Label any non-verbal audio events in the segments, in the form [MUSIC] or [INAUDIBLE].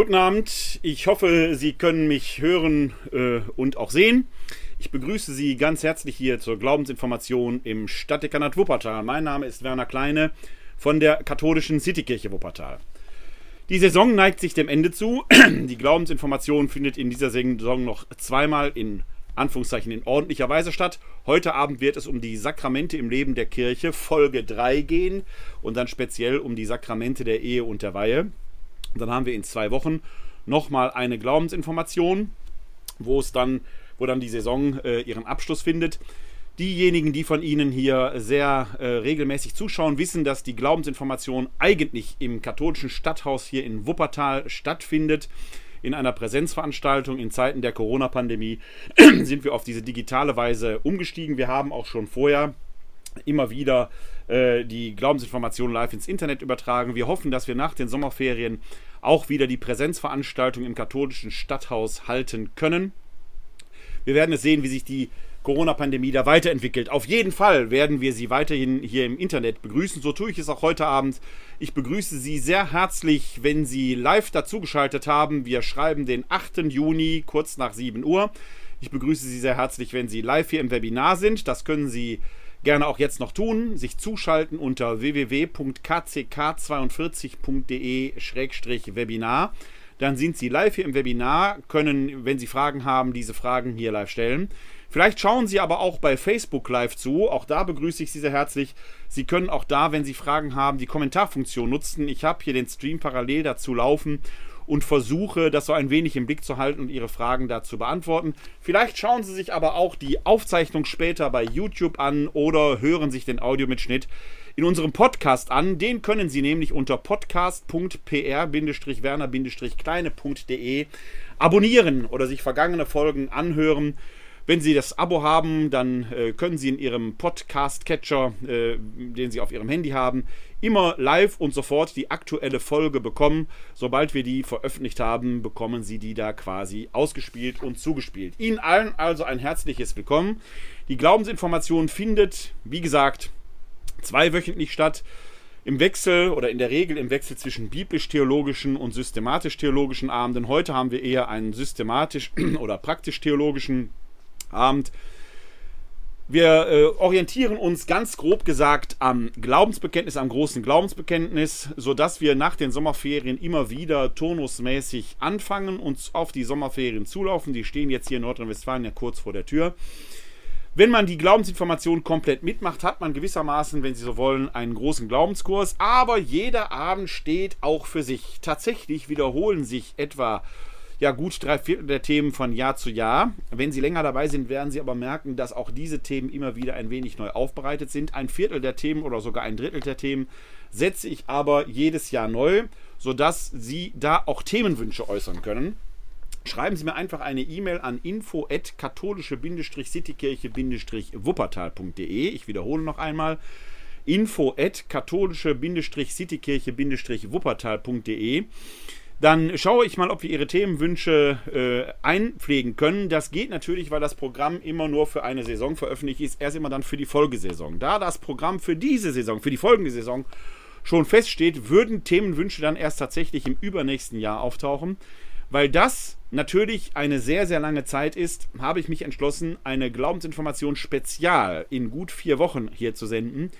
Guten Abend, ich hoffe, Sie können mich hören äh, und auch sehen. Ich begrüße Sie ganz herzlich hier zur Glaubensinformation im Stadtdekanat Wuppertal. Mein Name ist Werner Kleine von der katholischen Citykirche Wuppertal. Die Saison neigt sich dem Ende zu. [CLEARS THROAT] Die Glaubensinformation findet in dieser Saison noch zweimal in Anführungszeichen in ordentlicher Weise statt. Heute Abend wird es um die Sakramente im Leben der Kirche Folge 3 gehen und dann speziell um die Sakramente der Ehe und der Weihe. Dann haben wir in zwei Wochen nochmal eine Glaubensinformation, wo es dann, wo dann die Saison äh, ihren Abschluss findet. Diejenigen, die von Ihnen hier sehr äh, regelmäßig zuschauen, wissen, dass die Glaubensinformation eigentlich im katholischen Stadthaus hier in Wuppertal stattfindet. In einer Präsenzveranstaltung in Zeiten der Corona-Pandemie [CLEARS THROAT] sind wir auf diese digitale Weise umgestiegen. Wir haben auch schon vorher immer wieder äh, die Glaubensinformationen live ins Internet übertragen. Wir hoffen, dass wir nach den Sommerferien auch wieder die Präsenzveranstaltung im katholischen Stadthaus halten können. Wir werden es sehen, wie sich die Corona-Pandemie da weiterentwickelt. Auf jeden Fall werden wir Sie weiterhin hier im Internet begrüßen. So tue ich es auch heute Abend. Ich begrüße Sie sehr herzlich, wenn Sie live dazugeschaltet haben. Wir schreiben den 8. Juni kurz nach 7 Uhr. Ich begrüße Sie sehr herzlich, wenn Sie live hier im Webinar sind. Das können Sie gerne auch jetzt noch tun, sich zuschalten unter www.kck42.de-webinar. Dann sind Sie live hier im Webinar, können, wenn Sie Fragen haben, diese Fragen hier live stellen. Vielleicht schauen Sie aber auch bei Facebook live zu. Auch da begrüße ich Sie sehr herzlich. Sie können auch da, wenn Sie Fragen haben, die Kommentarfunktion nutzen. Ich habe hier den Stream parallel dazu laufen und versuche, das so ein wenig im Blick zu halten und Ihre Fragen dazu beantworten. Vielleicht schauen Sie sich aber auch die Aufzeichnung später bei YouTube an oder hören sich den Audiomitschnitt in unserem Podcast an. Den können Sie nämlich unter podcast.pr-werner-kleine.de abonnieren oder sich vergangene Folgen anhören. Wenn Sie das Abo haben, dann äh, können Sie in Ihrem Podcast-Catcher, äh, den Sie auf Ihrem Handy haben, immer live und sofort die aktuelle Folge bekommen. Sobald wir die veröffentlicht haben, bekommen Sie die da quasi ausgespielt und zugespielt. Ihnen allen also ein herzliches Willkommen. Die Glaubensinformation findet, wie gesagt, zweiwöchentlich statt. Im Wechsel oder in der Regel im Wechsel zwischen biblisch-theologischen und systematisch-theologischen Abenden. Heute haben wir eher einen systematisch- [CLEARS THROAT] oder praktisch-theologischen Abend. Wir äh, orientieren uns ganz grob gesagt am Glaubensbekenntnis, am großen Glaubensbekenntnis, sodass wir nach den Sommerferien immer wieder turnusmäßig anfangen und auf die Sommerferien zulaufen. Die stehen jetzt hier in Nordrhein-Westfalen ja kurz vor der Tür. Wenn man die Glaubensinformation komplett mitmacht, hat man gewissermaßen, wenn Sie so wollen, einen großen Glaubenskurs. Aber jeder Abend steht auch für sich. Tatsächlich wiederholen sich etwa ja gut drei Viertel der Themen von Jahr zu Jahr. Wenn Sie länger dabei sind, werden Sie aber merken, dass auch diese Themen immer wieder ein wenig neu aufbereitet sind. Ein Viertel der Themen oder sogar ein Drittel der Themen setze ich aber jedes Jahr neu, sodass Sie da auch Themenwünsche äußern können. Schreiben Sie mir einfach eine E-Mail an info-katholische-citykirche-wuppertal.de. Ich wiederhole noch einmal info katholische-citykirche-wuppertal.de dann schaue ich mal, ob wir Ihre Themenwünsche äh, einpflegen können. Das geht natürlich, weil das Programm immer nur für eine Saison veröffentlicht ist, erst immer dann für die Folgesaison. Da das Programm für diese Saison, für die folgende Saison schon feststeht, würden Themenwünsche dann erst tatsächlich im übernächsten Jahr auftauchen. Weil das natürlich eine sehr, sehr lange Zeit ist, habe ich mich entschlossen, eine Glaubensinformation spezial in gut vier Wochen hier zu senden,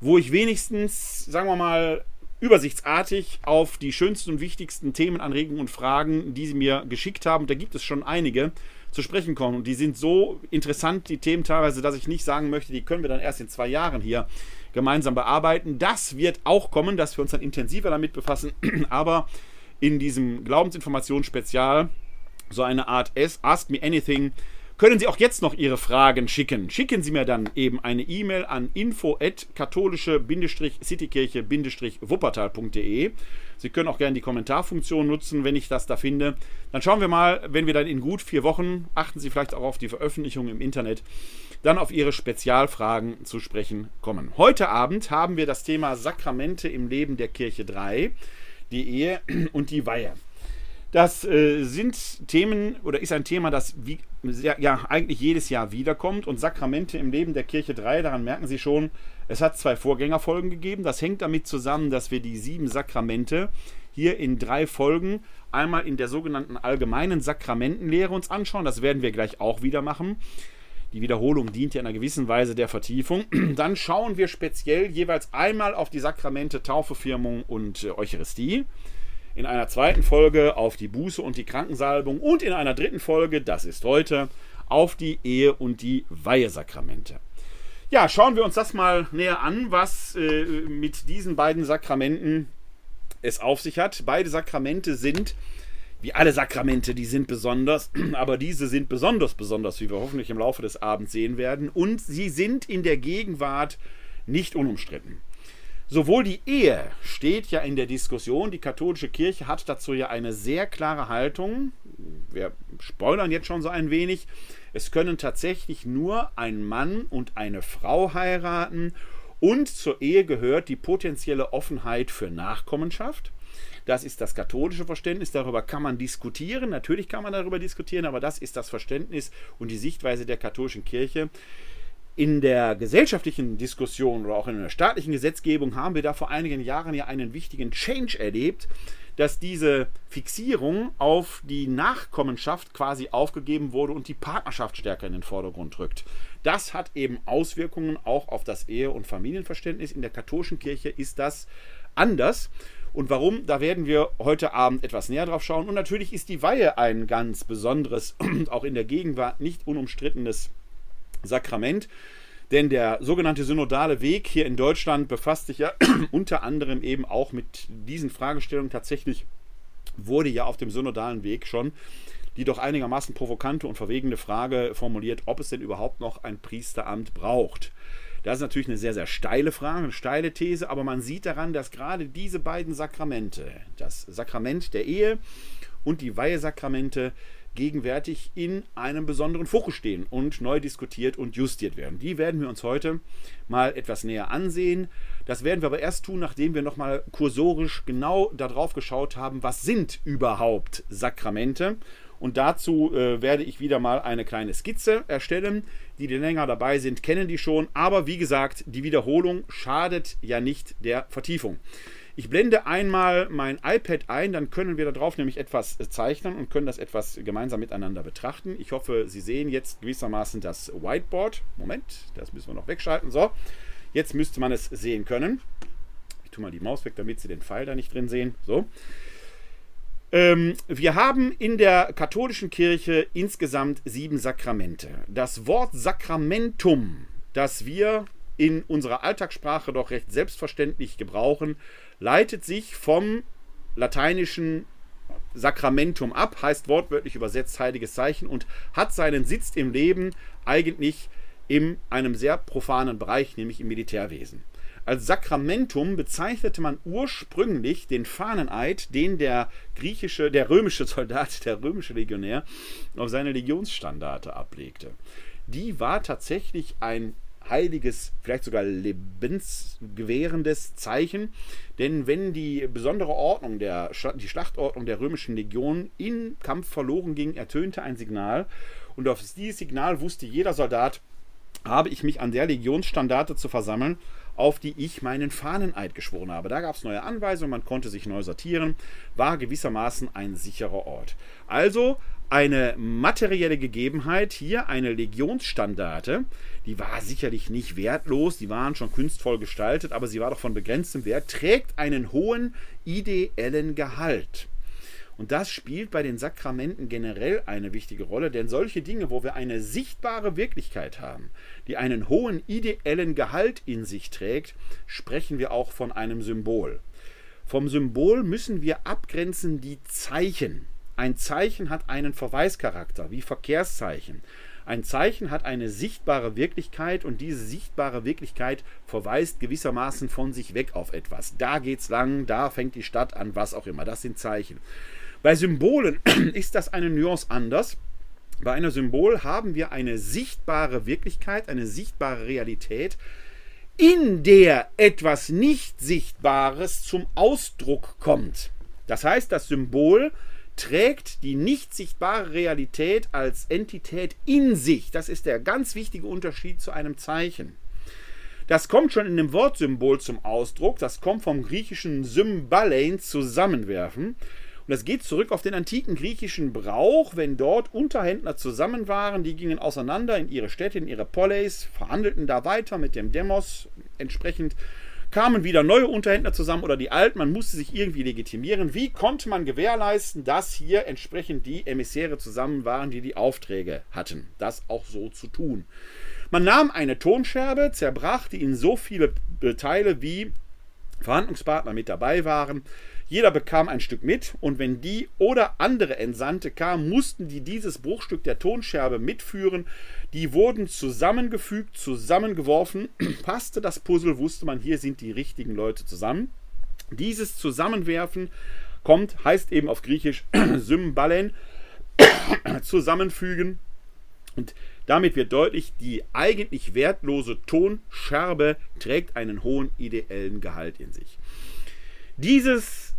wo ich wenigstens, sagen wir mal, übersichtsartig auf die schönsten und wichtigsten Themenanregungen und Fragen, die Sie mir geschickt haben. Da gibt es schon einige zu sprechen kommen. Und die sind so interessant, die Themen teilweise, dass ich nicht sagen möchte, die können wir dann erst in zwei Jahren hier gemeinsam bearbeiten. Das wird auch kommen, dass wir uns dann intensiver damit befassen. [CLEARS THROAT] Aber in diesem Glaubensinformationsspezial so eine Art Ask Me Anything können Sie auch jetzt noch Ihre Fragen schicken. Schicken Sie mir dann eben eine E-Mail an info-katholische-citykirche-wuppertal.de. Sie können auch gerne die Kommentarfunktion nutzen, wenn ich das da finde. Dann schauen wir mal, wenn wir dann in gut vier Wochen, achten Sie vielleicht auch auf die Veröffentlichung im Internet, dann auf Ihre Spezialfragen zu sprechen kommen. Heute Abend haben wir das Thema Sakramente im Leben der Kirche 3, die Ehe und die Weihe. Das äh, sind Themen oder ist ein Thema, das wie, ja, ja, eigentlich jedes Jahr wiederkommt. Und Sakramente im Leben der Kirche 3, daran merken Sie schon, es hat zwei Vorgängerfolgen gegeben. Das hängt damit zusammen, dass wir die sieben Sakramente hier in drei Folgen einmal in der sogenannten allgemeinen Sakramentenlehre uns anschauen. Das werden wir gleich auch wieder machen. Die Wiederholung dient ja in einer gewissen Weise der Vertiefung. [CLEARS THROAT] Dann schauen wir speziell jeweils einmal auf die Sakramente Taufe, Firmung und äh, Eucharistie. In einer zweiten Folge auf die Buße und die Krankensalbung und in einer dritten Folge, das ist heute, auf die Ehe und die Weihesakramente. Ja, schauen wir uns das mal näher an, was äh, mit diesen beiden Sakramenten es auf sich hat. Beide Sakramente sind, wie alle Sakramente, die sind besonders, [CLEARS THROAT] aber diese sind besonders besonders, wie wir hoffentlich im Laufe des Abends sehen werden. Und sie sind in der Gegenwart nicht unumstritten. Sowohl die Ehe steht ja in der Diskussion, die katholische Kirche hat dazu ja eine sehr klare Haltung. Wir spoilern jetzt schon so ein wenig. Es können tatsächlich nur ein Mann und eine Frau heiraten und zur Ehe gehört die potenzielle Offenheit für Nachkommenschaft. Das ist das katholische Verständnis. Darüber kann man diskutieren. Natürlich kann man darüber diskutieren, aber das ist das Verständnis und die Sichtweise der katholischen Kirche. In der gesellschaftlichen Diskussion oder auch in der staatlichen Gesetzgebung haben wir da vor einigen Jahren ja einen wichtigen Change erlebt, dass diese Fixierung auf die Nachkommenschaft quasi aufgegeben wurde und die Partnerschaft stärker in den Vordergrund rückt. Das hat eben Auswirkungen auch auf das Ehe- und Familienverständnis. In der katholischen Kirche ist das anders. Und warum, da werden wir heute Abend etwas näher drauf schauen. Und natürlich ist die Weihe ein ganz besonderes und auch in der Gegenwart nicht unumstrittenes Sakrament. Denn der sogenannte synodale Weg hier in Deutschland befasst sich ja [CLEARS THROAT] unter anderem eben auch mit diesen Fragestellungen. Tatsächlich wurde ja auf dem synodalen Weg schon die doch einigermaßen provokante und verwegende Frage formuliert, ob es denn überhaupt noch ein Priesteramt braucht. Das ist natürlich eine sehr, sehr steile Frage, eine steile These, aber man sieht daran, dass gerade diese beiden Sakramente, das Sakrament der Ehe und die Weihesakramente, gegenwärtig in einem besonderen Fokus stehen und neu diskutiert und justiert werden. Die werden wir uns heute mal etwas näher ansehen. Das werden wir aber erst tun, nachdem wir nochmal kursorisch genau darauf geschaut haben, was sind überhaupt Sakramente. Und dazu äh, werde ich wieder mal eine kleine Skizze erstellen. Die, die länger dabei sind, kennen die schon. Aber wie gesagt, die Wiederholung schadet ja nicht der Vertiefung. Ich blende einmal mein iPad ein, dann können wir darauf nämlich etwas zeichnen und können das etwas gemeinsam miteinander betrachten. Ich hoffe, Sie sehen jetzt gewissermaßen das Whiteboard. Moment, das müssen wir noch wegschalten. So, jetzt müsste man es sehen können. Ich tue mal die Maus weg, damit Sie den Pfeil da nicht drin sehen. So. Ähm, wir haben in der katholischen Kirche insgesamt sieben Sakramente. Das Wort Sakramentum, das wir in unserer Alltagssprache doch recht selbstverständlich gebrauchen, leitet sich vom lateinischen Sakramentum ab, heißt wortwörtlich übersetzt heiliges Zeichen und hat seinen Sitz im Leben eigentlich in einem sehr profanen Bereich, nämlich im Militärwesen. Als Sakramentum bezeichnete man ursprünglich den Fahneneid, den der griechische, der römische Soldat, [LAUGHS] der römische Legionär auf seine Legionsstandarte ablegte. Die war tatsächlich ein heiliges, vielleicht sogar lebensgewährendes Zeichen. Denn wenn die besondere Ordnung, der, die Schlachtordnung der römischen Legion im Kampf verloren ging, ertönte ein Signal. Und auf dieses Signal wusste jeder Soldat, habe ich mich an der Legionsstandarte zu versammeln, auf die ich meinen Fahneneid geschworen habe. Da gab es neue Anweisungen, man konnte sich neu sortieren, war gewissermaßen ein sicherer Ort. Also eine materielle Gegebenheit, hier eine Legionsstandarte, die war sicherlich nicht wertlos, die waren schon kunstvoll gestaltet, aber sie war doch von begrenztem Wert, trägt einen hohen ideellen Gehalt. Und das spielt bei den Sakramenten generell eine wichtige Rolle, denn solche Dinge, wo wir eine sichtbare Wirklichkeit haben, die einen hohen ideellen Gehalt in sich trägt, sprechen wir auch von einem Symbol. Vom Symbol müssen wir abgrenzen die Zeichen. Ein Zeichen hat einen Verweischarakter, wie Verkehrszeichen. Ein Zeichen hat eine sichtbare Wirklichkeit und diese sichtbare Wirklichkeit verweist gewissermaßen von sich weg auf etwas. Da geht's lang, da fängt die Stadt an, was auch immer. Das sind Zeichen. Bei Symbolen [CLEARS THROAT] ist das eine Nuance anders. Bei einer Symbol haben wir eine sichtbare Wirklichkeit, eine sichtbare Realität, in der etwas nicht Sichtbares zum Ausdruck kommt. Das heißt, das Symbol trägt die nicht sichtbare Realität als Entität in sich. Das ist der ganz wichtige Unterschied zu einem Zeichen. Das kommt schon in dem Wortsymbol zum Ausdruck. Das kommt vom griechischen Symbalein zusammenwerfen. Und das geht zurück auf den antiken griechischen Brauch, wenn dort Unterhändler zusammen waren, die gingen auseinander in ihre Städte, in ihre Poleis, verhandelten da weiter mit dem Demos. Entsprechend kamen wieder neue Unterhändler zusammen oder die alten. Man musste sich irgendwie legitimieren. Wie konnte man gewährleisten, dass hier entsprechend die Emissäre zusammen waren, die die Aufträge hatten, das auch so zu tun? Man nahm eine Tonscherbe, zerbrach die in so viele Teile, wie Verhandlungspartner mit dabei waren, jeder bekam ein Stück mit und wenn die oder andere Entsandte kamen, mussten die dieses Bruchstück der Tonscherbe mitführen. Die wurden zusammengefügt, zusammengeworfen. [CLEARS THROAT] Passte das Puzzle, wusste man, hier sind die richtigen Leute zusammen. Dieses Zusammenwerfen kommt, heißt eben auf Griechisch [CLEARS THROAT] Symbalen, [CLEARS THROAT] zusammenfügen. Und damit wird deutlich, die eigentlich wertlose Tonscherbe trägt einen hohen ideellen Gehalt in sich. Dieses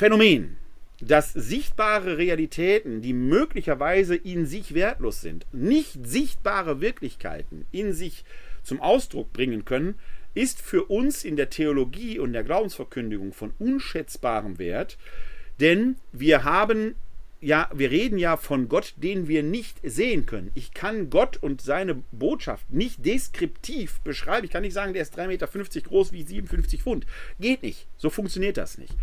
Phänomen, dass sichtbare Realitäten, die möglicherweise in sich wertlos sind, nicht sichtbare Wirklichkeiten in sich zum Ausdruck bringen können, ist für uns in der Theologie und der Glaubensverkündigung von unschätzbarem Wert, denn wir haben ja, wir reden ja von Gott, den wir nicht sehen können. Ich kann Gott und seine Botschaft nicht deskriptiv beschreiben. Ich kann nicht sagen, der ist 3,50 Meter groß wie 57 Pfund. Geht nicht. So funktioniert das nicht.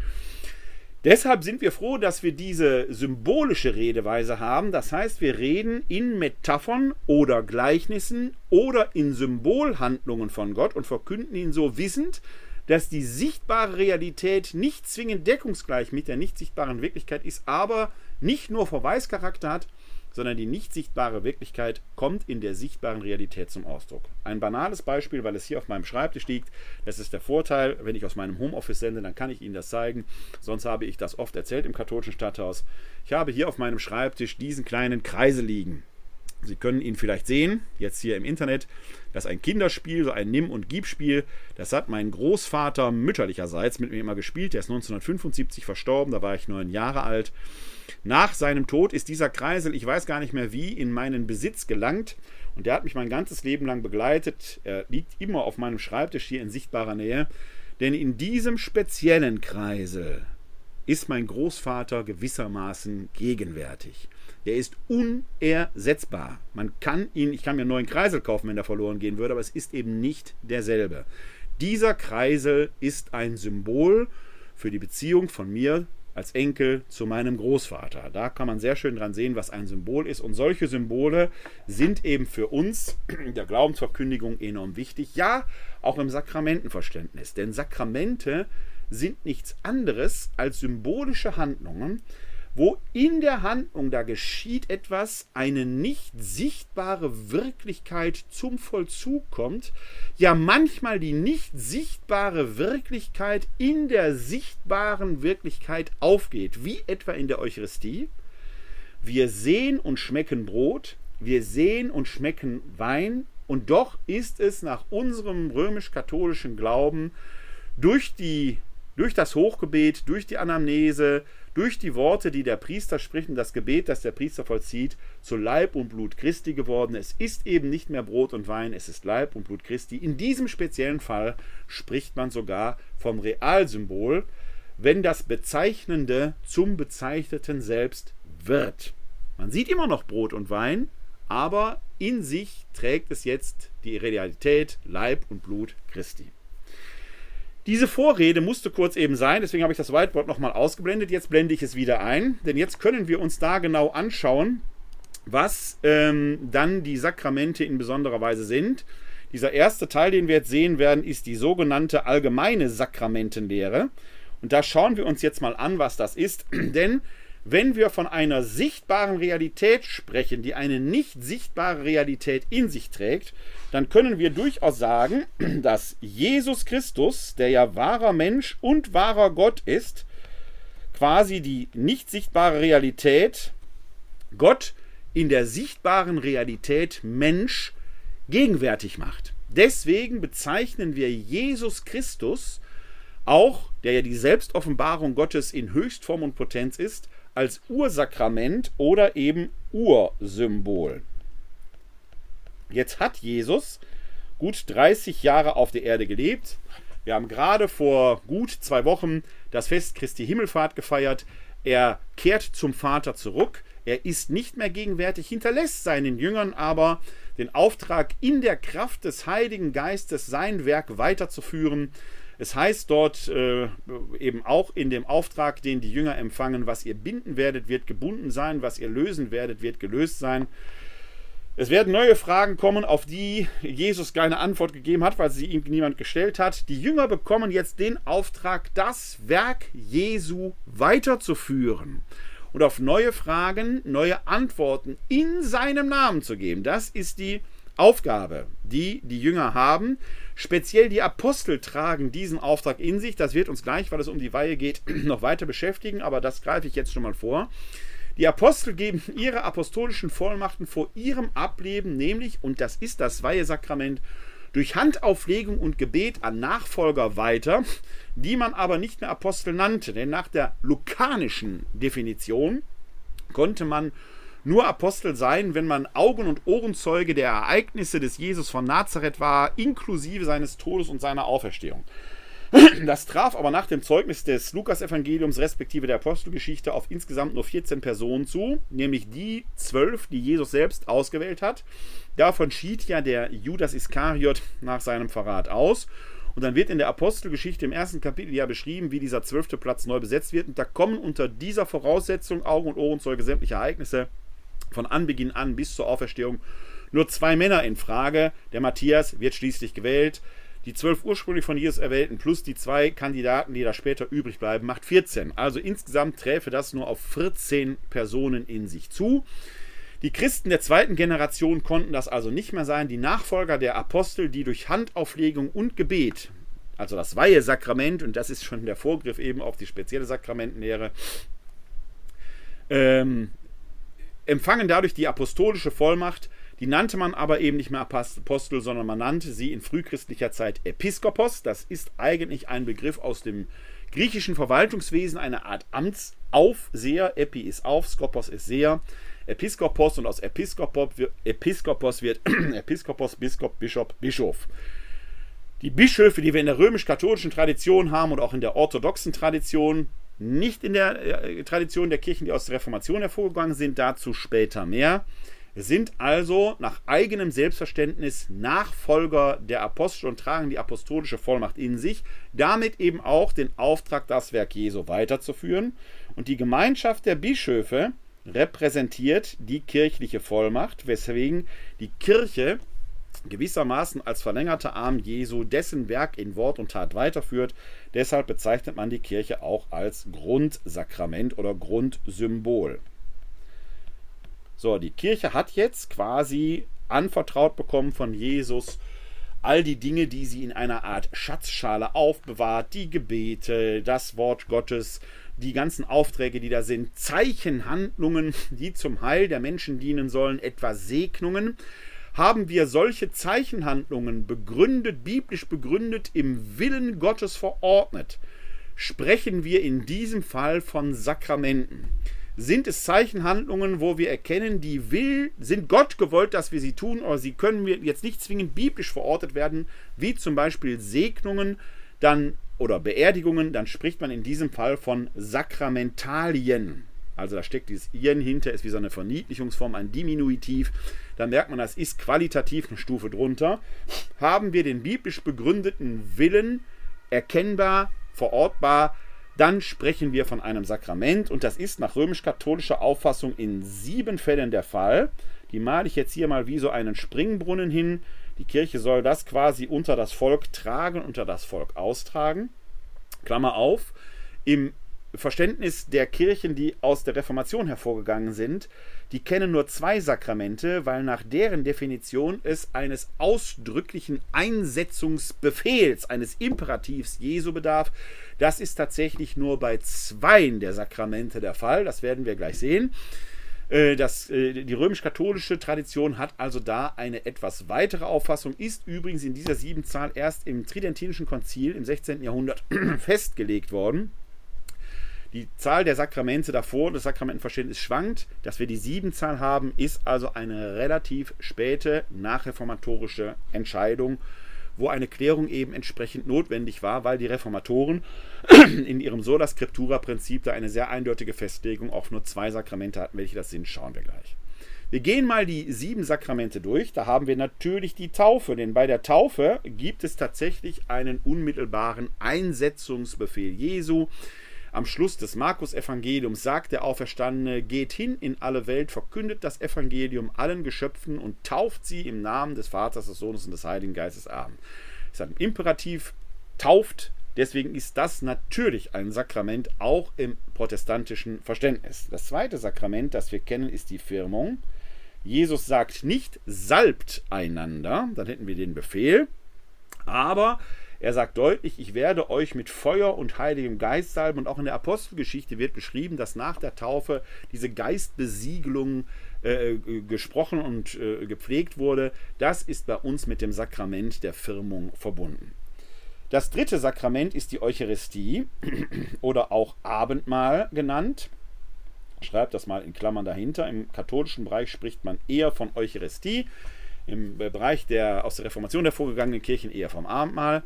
Deshalb sind wir froh, dass wir diese symbolische Redeweise haben. Das heißt, wir reden in Metaphern oder Gleichnissen oder in Symbolhandlungen von Gott und verkünden ihn so wissend, dass die sichtbare Realität nicht zwingend deckungsgleich mit der nicht sichtbaren Wirklichkeit ist, aber nicht nur Verweischarakter hat, sondern die nicht sichtbare Wirklichkeit kommt in der sichtbaren Realität zum Ausdruck. Ein banales Beispiel, weil es hier auf meinem Schreibtisch liegt, das ist der Vorteil, wenn ich aus meinem Homeoffice sende, dann kann ich Ihnen das zeigen. Sonst habe ich das oft erzählt im katholischen Stadthaus. Ich habe hier auf meinem Schreibtisch diesen kleinen Kreisel liegen. Sie können ihn vielleicht sehen, jetzt hier im Internet. Das ist ein Kinderspiel, so ein Nimm- und Gib-Spiel. Das hat mein Großvater mütterlicherseits mit mir immer gespielt. Der ist 1975 verstorben, da war ich neun Jahre alt. Nach seinem Tod ist dieser Kreisel, ich weiß gar nicht mehr wie, in meinen Besitz gelangt. Und der hat mich mein ganzes Leben lang begleitet. Er liegt immer auf meinem Schreibtisch hier in sichtbarer Nähe. Denn in diesem speziellen Kreisel ist mein Großvater gewissermaßen gegenwärtig. Der ist unersetzbar. Man kann ihn, ich kann mir einen neuen Kreisel kaufen, wenn der verloren gehen würde, aber es ist eben nicht derselbe. Dieser Kreisel ist ein Symbol für die Beziehung von mir als Enkel zu meinem Großvater. Da kann man sehr schön dran sehen, was ein Symbol ist. Und solche Symbole sind eben für uns in [CLEARS THROAT] der Glaubensverkündigung enorm wichtig. Ja, auch im Sakramentenverständnis. Denn Sakramente sind nichts anderes als symbolische Handlungen, wo in der Handlung, da geschieht etwas, eine nicht sichtbare Wirklichkeit zum Vollzug kommt, ja manchmal die nicht sichtbare Wirklichkeit in der sichtbaren Wirklichkeit aufgeht, wie etwa in der Eucharistie. Wir sehen und schmecken Brot, wir sehen und schmecken Wein, und doch ist es nach unserem römisch-katholischen Glauben durch die durch das Hochgebet, durch die Anamnese, durch die Worte, die der Priester spricht und das Gebet, das der Priester vollzieht, zu Leib und Blut Christi geworden. Es ist eben nicht mehr Brot und Wein, es ist Leib und Blut Christi. In diesem speziellen Fall spricht man sogar vom Realsymbol, wenn das Bezeichnende zum Bezeichneten selbst wird. Man sieht immer noch Brot und Wein, aber in sich trägt es jetzt die Realität Leib und Blut Christi. Diese Vorrede musste kurz eben sein, deswegen habe ich das Whiteboard nochmal ausgeblendet. Jetzt blende ich es wieder ein, denn jetzt können wir uns da genau anschauen, was ähm, dann die Sakramente in besonderer Weise sind. Dieser erste Teil, den wir jetzt sehen werden, ist die sogenannte allgemeine Sakramentenlehre. Und da schauen wir uns jetzt mal an, was das ist. [CLEARS THROAT] Denn wenn wir von einer sichtbaren Realität sprechen, die eine nicht sichtbare Realität in sich trägt, dann können wir durchaus sagen, [CLEARS THROAT] dass Jesus Christus, der ja wahrer Mensch und wahrer Gott ist, quasi die nicht sichtbare Realität, Gott in der sichtbaren Realität Mensch gegenwärtig macht. Deswegen bezeichnen wir Jesus Christus, auch der ja die Selbstoffenbarung Gottes in Höchstform und Potenz ist, als Ursakrament oder eben Ursymbol. Jetzt hat Jesus gut 30 Jahre auf der Erde gelebt. Wir haben gerade vor gut zwei Wochen das Fest Christi Himmelfahrt gefeiert. Er kehrt zum Vater zurück. Er ist nicht mehr gegenwärtig, hinterlässt seinen Jüngern aber den Auftrag, in der Kraft des Heiligen Geistes sein Werk weiterzuführen. Es heißt dort äh, eben auch in dem Auftrag, den die Jünger empfangen, was ihr binden werdet, wird gebunden sein, was ihr lösen werdet, wird gelöst sein. Es werden neue Fragen kommen, auf die Jesus keine Antwort gegeben hat, weil sie ihm niemand gestellt hat. Die Jünger bekommen jetzt den Auftrag, das Werk Jesu weiterzuführen und auf neue Fragen neue Antworten in seinem Namen zu geben. Das ist die Aufgabe, die die Jünger haben. Speziell die Apostel tragen diesen Auftrag in sich. Das wird uns gleich, weil es um die Weihe geht, [CLEARS THROAT] noch weiter beschäftigen, aber das greife ich jetzt schon mal vor. Die Apostel geben ihre apostolischen Vollmachten vor ihrem Ableben, nämlich, und das ist das Weihesakrament, durch Handauflegung und Gebet an Nachfolger weiter, die man aber nicht mehr Apostel nannte, denn nach der lukanischen Definition konnte man nur Apostel sein, wenn man Augen- und Ohrenzeuge der Ereignisse des Jesus von Nazareth war, inklusive seines Todes und seiner Auferstehung. Das traf aber nach dem Zeugnis des Lukas-Evangeliums respektive der Apostelgeschichte auf insgesamt nur 14 Personen zu, nämlich die zwölf, die Jesus selbst ausgewählt hat. Davon schied ja der Judas Iskariot nach seinem Verrat aus. Und dann wird in der Apostelgeschichte im ersten Kapitel ja beschrieben, wie dieser zwölfte Platz neu besetzt wird. Und da kommen unter dieser Voraussetzung Augen- und Ohrenzeuge sämtliche Ereignisse von Anbeginn an bis zur Auferstehung nur zwei Männer in Frage. Der Matthias wird schließlich gewählt. Die zwölf ursprünglich von Jesus erwählten plus die zwei Kandidaten, die da später übrig bleiben, macht 14. Also insgesamt träfe das nur auf 14 Personen in sich zu. Die Christen der zweiten Generation konnten das also nicht mehr sein. Die Nachfolger der Apostel, die durch Handauflegung und Gebet, also das Weihesakrament, und das ist schon der Vorgriff eben auf die spezielle Sakramentenlehre, ähm, empfangen dadurch die apostolische Vollmacht, die nannte man aber eben nicht mehr Apostel, sondern man nannte sie in frühchristlicher Zeit Episkopos. Das ist eigentlich ein Begriff aus dem griechischen Verwaltungswesen, eine Art Amtsaufseher. Epi ist auf, Skopos ist Seher. Episkopos und aus Episkopos wird, Episkopos [CLEARS THROAT] wird Episkopos, Biskop, Bischof, Bischof. Die Bischöfe, die wir in der römisch-katholischen Tradition haben und auch in der orthodoxen Tradition, nicht in der äh, Tradition der Kirchen, die aus der Reformation hervorgegangen sind, dazu später mehr sind also nach eigenem Selbstverständnis Nachfolger der Apostel und tragen die apostolische Vollmacht in sich, damit eben auch den Auftrag, das Werk Jesu weiterzuführen. Und die Gemeinschaft der Bischöfe repräsentiert die kirchliche Vollmacht, weswegen die Kirche gewissermaßen als verlängerter Arm Jesu dessen Werk in Wort und Tat weiterführt. Deshalb bezeichnet man die Kirche auch als Grundsakrament oder Grundsymbol. So, die Kirche hat jetzt quasi anvertraut bekommen von Jesus all die Dinge, die sie in einer Art Schatzschale aufbewahrt, die Gebete, das Wort Gottes, die ganzen Aufträge, die da sind, Zeichenhandlungen, die zum Heil der Menschen dienen sollen, etwa Segnungen. Haben wir solche Zeichenhandlungen begründet, biblisch begründet, im Willen Gottes verordnet, sprechen wir in diesem Fall von Sakramenten sind es Zeichenhandlungen, wo wir erkennen, die will, sind Gott gewollt, dass wir sie tun, aber sie können jetzt nicht zwingend biblisch verortet werden, wie zum Beispiel Segnungen, dann oder Beerdigungen, dann spricht man in diesem Fall von Sakramentalien. Also da steckt dieses Ien hinter, ist wie so eine Verniedlichungsform, ein Diminutiv. Da merkt man, das ist qualitativ eine Stufe drunter. Haben wir den biblisch begründeten Willen erkennbar, verortbar, dann sprechen wir von einem Sakrament und das ist nach römisch-katholischer Auffassung in sieben Fällen der Fall. Die male ich jetzt hier mal wie so einen Springbrunnen hin. Die Kirche soll das quasi unter das Volk tragen, unter das Volk austragen. Klammer auf. Im Verständnis der Kirchen, die aus der Reformation hervorgegangen sind, die kennen nur zwei Sakramente, weil nach deren Definition es eines ausdrücklichen Einsetzungsbefehls, eines Imperativs Jesu bedarf. Das ist tatsächlich nur bei zweien der Sakramente der Fall. Das werden wir gleich sehen. Äh, das, äh, die römisch-katholische Tradition hat also da eine etwas weitere Auffassung, ist übrigens in dieser Siebenzahl erst im Tridentinischen Konzil im 16. Jahrhundert [CLEARS THROAT] festgelegt worden. Die Zahl der Sakramente davor, das Sakramentenverständnis schwankt. Dass wir die Siebenzahl haben, ist also eine relativ späte nachreformatorische Entscheidung, wo eine Klärung eben entsprechend notwendig war, weil die Reformatoren [CLEARS THROAT] in ihrem Sola Scriptura-Prinzip da eine sehr eindeutige Festlegung auf nur zwei Sakramente hatten. Welche das sind, schauen wir gleich. Wir gehen mal die sieben Sakramente durch. Da haben wir natürlich die Taufe, denn bei der Taufe gibt es tatsächlich einen unmittelbaren Einsetzungsbefehl Jesu. Am Schluss des Markus-Evangeliums sagt der Auferstandene: Geht hin in alle Welt, verkündet das Evangelium allen Geschöpfen und tauft sie im Namen des Vaters, des Sohnes und des Heiligen Geistes. Das ist ein Imperativ, tauft. Deswegen ist das natürlich ein Sakrament, auch im protestantischen Verständnis. Das zweite Sakrament, das wir kennen, ist die Firmung. Jesus sagt nicht, salbt einander, dann hätten wir den Befehl, aber er sagt deutlich, ich werde euch mit Feuer und heiligem Geist salben. Und auch in der Apostelgeschichte wird beschrieben, dass nach der Taufe diese Geistbesiegelung äh, gesprochen und äh, gepflegt wurde. Das ist bei uns mit dem Sakrament der Firmung verbunden. Das dritte Sakrament ist die Eucharistie [CLEARS THROAT] oder auch Abendmahl genannt. Schreibt das mal in Klammern dahinter. Im katholischen Bereich spricht man eher von Eucharistie, im Bereich der aus der Reformation hervorgegangenen Kirchen eher vom Abendmahl.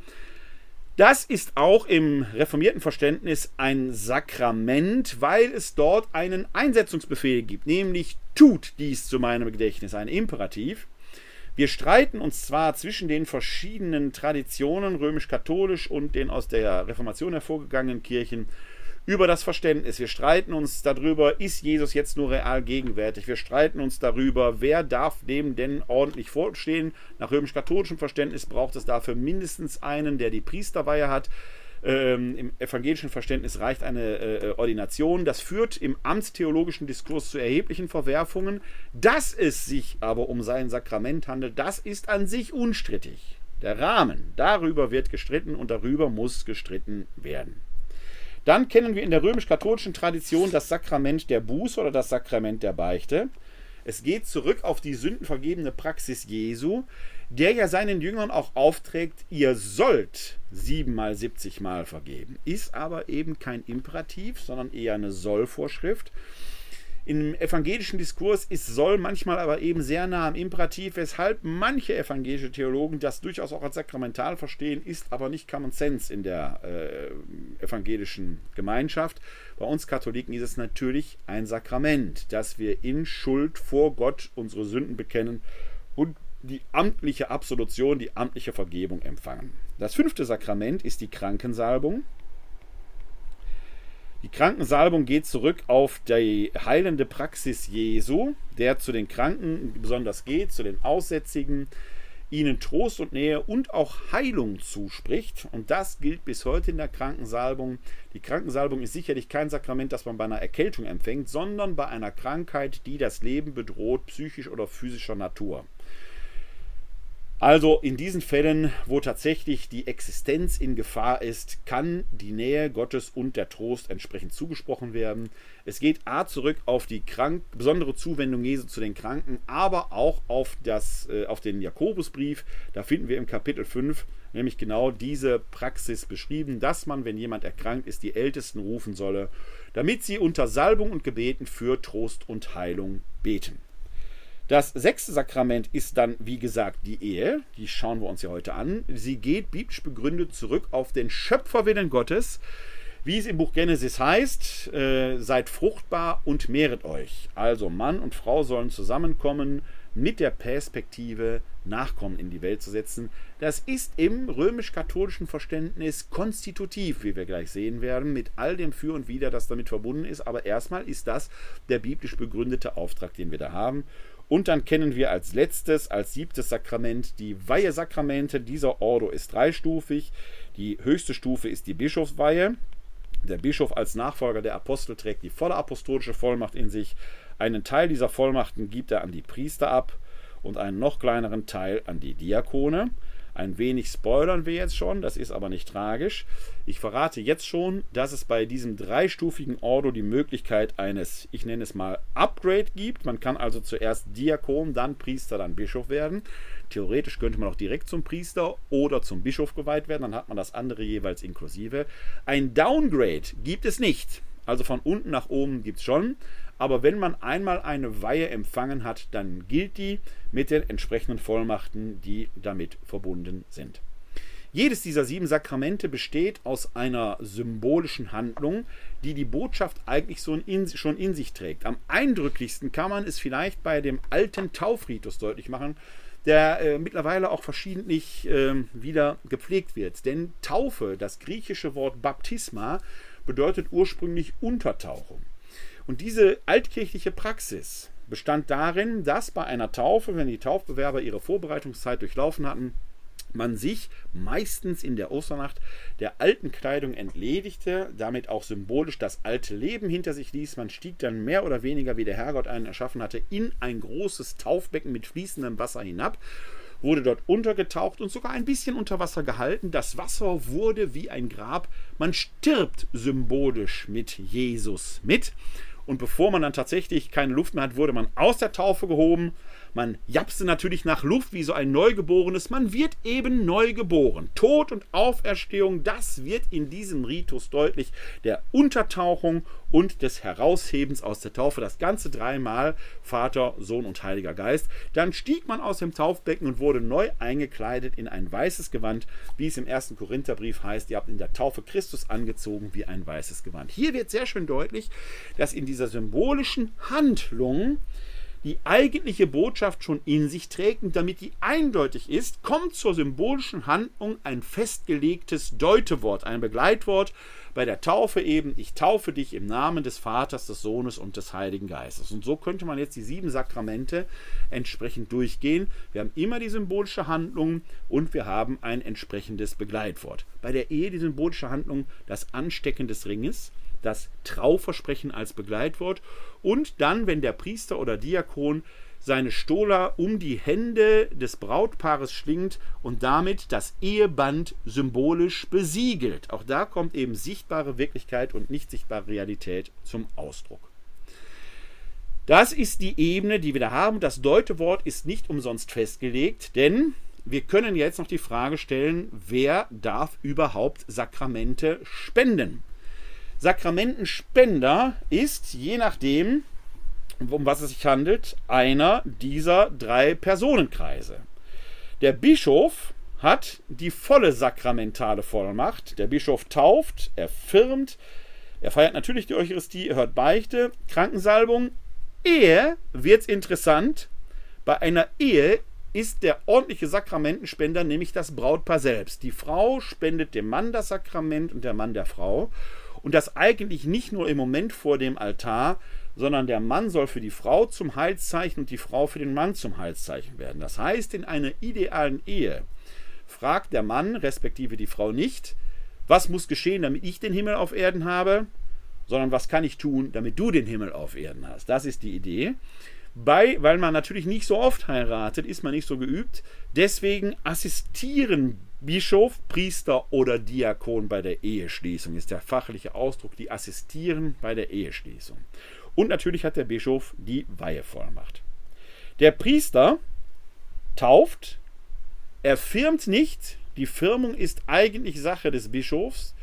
Das ist auch im reformierten Verständnis ein Sakrament, weil es dort einen Einsetzungsbefehl gibt, nämlich tut dies zu meinem Gedächtnis, ein Imperativ. Wir streiten uns zwar zwischen den verschiedenen Traditionen, römisch-katholisch und den aus der Reformation hervorgegangenen Kirchen, über das Verständnis. Wir streiten uns darüber, ist Jesus jetzt nur real gegenwärtig? Wir streiten uns darüber, wer darf dem denn ordentlich vorstehen? Nach römisch-katholischem Verständnis braucht es dafür mindestens einen, der die Priesterweihe hat. Ähm, Im evangelischen Verständnis reicht eine äh, Ordination. Das führt im amtstheologischen Diskurs zu erheblichen Verwerfungen. Dass es sich aber um sein Sakrament handelt, das ist an sich unstrittig. Der Rahmen, darüber wird gestritten und darüber muss gestritten werden. Dann kennen wir in der römisch-katholischen Tradition das Sakrament der Buße oder das Sakrament der Beichte. Es geht zurück auf die sündenvergebene Praxis Jesu, der ja seinen Jüngern auch aufträgt, ihr sollt siebenmal, siebzigmal vergeben. Ist aber eben kein Imperativ, sondern eher eine Sollvorschrift. Im evangelischen Diskurs ist soll manchmal aber eben sehr nah am Imperativ, weshalb manche evangelische Theologen das durchaus auch als sakramental verstehen, ist aber nicht Common Sense in der äh, evangelischen Gemeinschaft. Bei uns Katholiken ist es natürlich ein Sakrament, dass wir in Schuld vor Gott unsere Sünden bekennen und die amtliche Absolution, die amtliche Vergebung empfangen. Das fünfte Sakrament ist die Krankensalbung. Die Krankensalbung geht zurück auf die heilende Praxis Jesu, der zu den Kranken besonders geht, zu den Aussätzigen, ihnen Trost und Nähe und auch Heilung zuspricht. Und das gilt bis heute in der Krankensalbung. Die Krankensalbung ist sicherlich kein Sakrament, das man bei einer Erkältung empfängt, sondern bei einer Krankheit, die das Leben bedroht, psychisch oder physischer Natur. Also in diesen Fällen, wo tatsächlich die Existenz in Gefahr ist, kann die Nähe Gottes und der Trost entsprechend zugesprochen werden. Es geht A zurück auf die krank, besondere Zuwendung Jesu zu den Kranken, aber auch auf, das, äh, auf den Jakobusbrief. Da finden wir im Kapitel 5 nämlich genau diese Praxis beschrieben, dass man, wenn jemand erkrankt ist, die Ältesten rufen solle, damit sie unter Salbung und Gebeten für Trost und Heilung beten. Das sechste Sakrament ist dann, wie gesagt, die Ehe. Die schauen wir uns ja heute an. Sie geht biblisch begründet zurück auf den Schöpferwillen Gottes. Wie es im Buch Genesis heißt, äh, seid fruchtbar und mehret euch. Also Mann und Frau sollen zusammenkommen mit der Perspektive, Nachkommen in die Welt zu setzen. Das ist im römisch-katholischen Verständnis konstitutiv, wie wir gleich sehen werden, mit all dem Für und Wider, das damit verbunden ist. Aber erstmal ist das der biblisch begründete Auftrag, den wir da haben. Und dann kennen wir als letztes, als siebtes Sakrament die Weihesakramente. Dieser Ordo ist dreistufig. Die höchste Stufe ist die Bischofsweihe. Der Bischof als Nachfolger der Apostel trägt die volle apostolische Vollmacht in sich. Einen Teil dieser Vollmachten gibt er an die Priester ab und einen noch kleineren Teil an die Diakone. Ein wenig spoilern wir jetzt schon, das ist aber nicht tragisch. Ich verrate jetzt schon, dass es bei diesem dreistufigen Ordo die Möglichkeit eines, ich nenne es mal, Upgrade gibt. Man kann also zuerst Diakon, dann Priester, dann Bischof werden. Theoretisch könnte man auch direkt zum Priester oder zum Bischof geweiht werden, dann hat man das andere jeweils inklusive. Ein Downgrade gibt es nicht. Also von unten nach oben gibt es schon. Aber wenn man einmal eine Weihe empfangen hat, dann gilt die mit den entsprechenden Vollmachten, die damit verbunden sind. Jedes dieser sieben Sakramente besteht aus einer symbolischen Handlung, die die Botschaft eigentlich so in, schon in sich trägt. Am eindrücklichsten kann man es vielleicht bei dem alten Taufritus deutlich machen, der äh, mittlerweile auch verschiedentlich äh, wieder gepflegt wird. Denn Taufe, das griechische Wort Baptisma, bedeutet ursprünglich Untertauchung. Und diese altkirchliche Praxis bestand darin, dass bei einer Taufe, wenn die Taufbewerber ihre Vorbereitungszeit durchlaufen hatten, man sich meistens in der Osternacht der alten Kleidung entledigte, damit auch symbolisch das alte Leben hinter sich ließ. Man stieg dann mehr oder weniger, wie der Herrgott einen erschaffen hatte, in ein großes Taufbecken mit fließendem Wasser hinab, wurde dort untergetaucht und sogar ein bisschen unter Wasser gehalten. Das Wasser wurde wie ein Grab. Man stirbt symbolisch mit Jesus mit. Und bevor man dann tatsächlich keine Luft mehr hat, wurde man aus der Taufe gehoben man japste natürlich nach Luft wie so ein Neugeborenes. Man wird eben neu geboren. Tod und Auferstehung, das wird in diesem Ritus deutlich. Der Untertauchung und des Heraushebens aus der Taufe. Das Ganze dreimal Vater, Sohn und Heiliger Geist. Dann stieg man aus dem Taufbecken und wurde neu eingekleidet in ein weißes Gewand, wie es im ersten Korintherbrief heißt. Ihr habt in der Taufe Christus angezogen wie ein weißes Gewand. Hier wird sehr schön deutlich, dass in dieser symbolischen Handlung die eigentliche Botschaft schon in sich trägt und damit die eindeutig ist, kommt zur symbolischen Handlung ein festgelegtes Deutewort, ein Begleitwort bei der Taufe eben, ich taufe dich im Namen des Vaters, des Sohnes und des Heiligen Geistes. Und so könnte man jetzt die sieben Sakramente entsprechend durchgehen. Wir haben immer die symbolische Handlung und wir haben ein entsprechendes Begleitwort. Bei der Ehe die symbolische Handlung das Anstecken des Ringes, das Trauversprechen als Begleitwort und dann, wenn der Priester oder Diakon seine Stola um die Hände des Brautpaares schlingt und damit das Eheband symbolisch besiegelt. Auch da kommt eben sichtbare Wirklichkeit und nicht sichtbare Realität zum Ausdruck. Das ist die Ebene, die wir da haben. Das Deutewort ist nicht umsonst festgelegt, denn wir können jetzt noch die Frage stellen, wer darf überhaupt Sakramente spenden? Sakramentenspender ist, je nachdem, um was es sich handelt, einer dieser drei Personenkreise. Der Bischof hat die volle sakramentale Vollmacht. Der Bischof tauft, er firmt, er feiert natürlich die Eucharistie, er hört Beichte, Krankensalbung. Ehe wird's interessant. Bei einer Ehe ist der ordentliche Sakramentenspender nämlich das Brautpaar selbst. Die Frau spendet dem Mann das Sakrament und der Mann der Frau. Und das eigentlich nicht nur im Moment vor dem Altar, sondern der Mann soll für die Frau zum Heilszeichen und die Frau für den Mann zum Heilszeichen werden. Das heißt, in einer idealen Ehe fragt der Mann, respektive die Frau nicht, was muss geschehen, damit ich den Himmel auf Erden habe, sondern was kann ich tun, damit du den Himmel auf Erden hast. Das ist die Idee. Bei, weil man natürlich nicht so oft heiratet, ist man nicht so geübt. Deswegen assistieren Bischof, Priester oder Diakon bei der Eheschließung ist der fachliche Ausdruck, die assistieren bei der Eheschließung. Und natürlich hat der Bischof die Weihevollmacht. Der Priester tauft, er firmt nicht, die Firmung ist eigentlich Sache des Bischofs.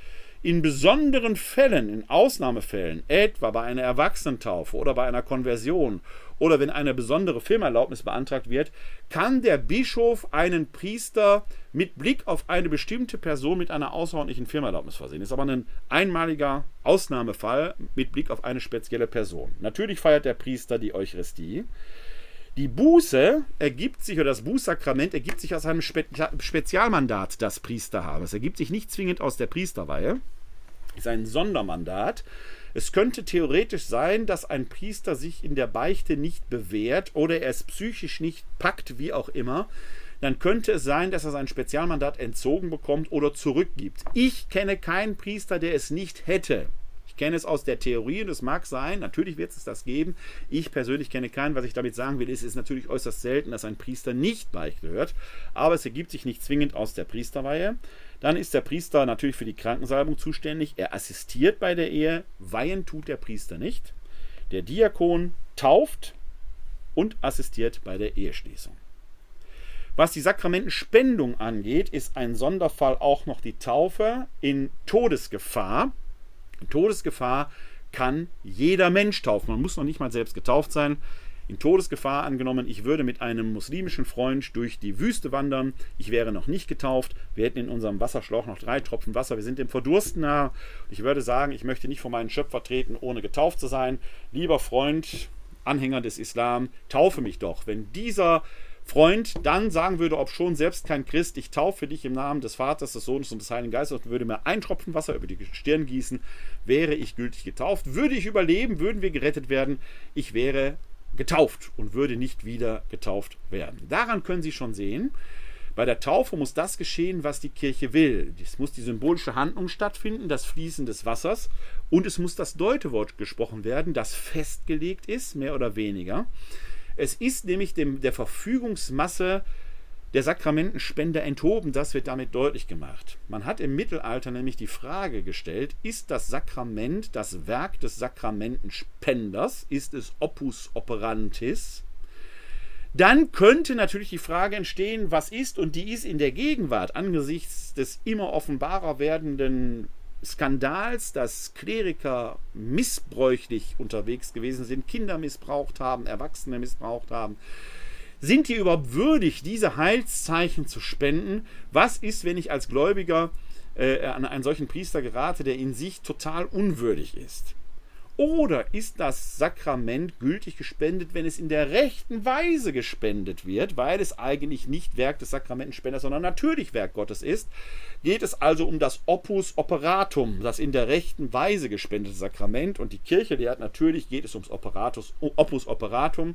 In besonderen Fällen, in Ausnahmefällen, etwa bei einer Erwachsenentaufe oder bei einer Konversion oder wenn eine besondere Firmerlaubnis beantragt wird, kann der Bischof einen Priester mit Blick auf eine bestimmte Person mit einer außerordentlichen Firmerlaubnis versehen. Das ist aber ein einmaliger Ausnahmefall mit Blick auf eine spezielle Person. Natürlich feiert der Priester die Eucharistie. Die Buße ergibt sich, oder das Bußsakrament ergibt sich aus einem Spe Spezialmandat, das Priester haben. Es ergibt sich nicht zwingend aus der Priesterweihe. Es ist ein Sondermandat. Es könnte theoretisch sein, dass ein Priester sich in der Beichte nicht bewährt oder er es psychisch nicht packt, wie auch immer. Dann könnte es sein, dass er sein Spezialmandat entzogen bekommt oder zurückgibt. Ich kenne keinen Priester, der es nicht hätte. Kenne es aus der Theorie und es mag sein, natürlich wird es das geben. Ich persönlich kenne keinen. Was ich damit sagen will, ist, es ist natürlich äußerst selten, dass ein Priester nicht Beichte hört. Aber es ergibt sich nicht zwingend aus der Priesterweihe. Dann ist der Priester natürlich für die Krankensalbung zuständig. Er assistiert bei der Ehe. Weihen tut der Priester nicht. Der Diakon tauft und assistiert bei der Eheschließung. Was die Sakramentenspendung angeht, ist ein Sonderfall auch noch die Taufe in Todesgefahr. In Todesgefahr kann jeder Mensch taufen. Man muss noch nicht mal selbst getauft sein. in Todesgefahr angenommen, ich würde mit einem muslimischen Freund durch die Wüste wandern, ich wäre noch nicht getauft, wir hätten in unserem Wasserschlauch noch drei Tropfen Wasser, wir sind dem Verdursten nah. Ich würde sagen, ich möchte nicht vor meinen Schöpfer treten, ohne getauft zu sein. Lieber Freund, Anhänger des Islam, taufe mich doch. Wenn dieser Freund dann sagen würde, ob schon selbst kein Christ, ich taufe dich im Namen des Vaters, des Sohnes und des Heiligen Geistes und würde mir ein Tropfen Wasser über die Stirn gießen, wäre ich gültig getauft. Würde ich überleben, würden wir gerettet werden, ich wäre getauft und würde nicht wieder getauft werden. Daran können Sie schon sehen, bei der Taufe muss das geschehen, was die Kirche will. Es muss die symbolische Handlung stattfinden, das Fließen des Wassers, und es muss das Deutewort gesprochen werden, das festgelegt ist, mehr oder weniger. Es ist nämlich dem, der Verfügungsmasse der Sakramentenspender enthoben, das wird damit deutlich gemacht. Man hat im Mittelalter nämlich die Frage gestellt, ist das Sakrament das Werk des Sakramentenspenders? Ist es opus operantis? Dann könnte natürlich die Frage entstehen, was ist, und die ist in der Gegenwart angesichts des immer offenbarer werdenden Skandals, dass Kleriker missbräuchlich unterwegs gewesen sind, Kinder missbraucht haben, Erwachsene missbraucht haben. Sind die überhaupt würdig, diese Heilszeichen zu spenden? Was ist, wenn ich als Gläubiger äh, an einen solchen Priester gerate, der in sich total unwürdig ist? Oder ist das Sakrament gültig gespendet, wenn es in der rechten Weise gespendet wird, weil es eigentlich nicht Werk des Sakramentenspenders, sondern natürlich Werk Gottes ist? Geht es also um das Opus Operatum, das in der rechten Weise gespendete Sakrament? Und die Kirche lehrt natürlich, geht es ums Operatus, Opus Operatum.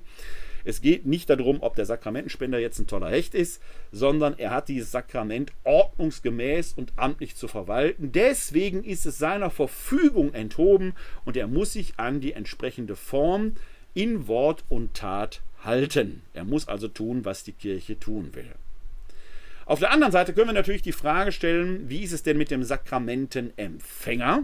Es geht nicht darum, ob der Sakramentenspender jetzt ein toller Hecht ist, sondern er hat dieses Sakrament ordnungsgemäß und amtlich zu verwalten. Deswegen ist es seiner Verfügung enthoben und er muss sich an die entsprechende Form in Wort und Tat halten. Er muss also tun, was die Kirche tun will. Auf der anderen Seite können wir natürlich die Frage stellen, wie ist es denn mit dem Sakramentenempfänger?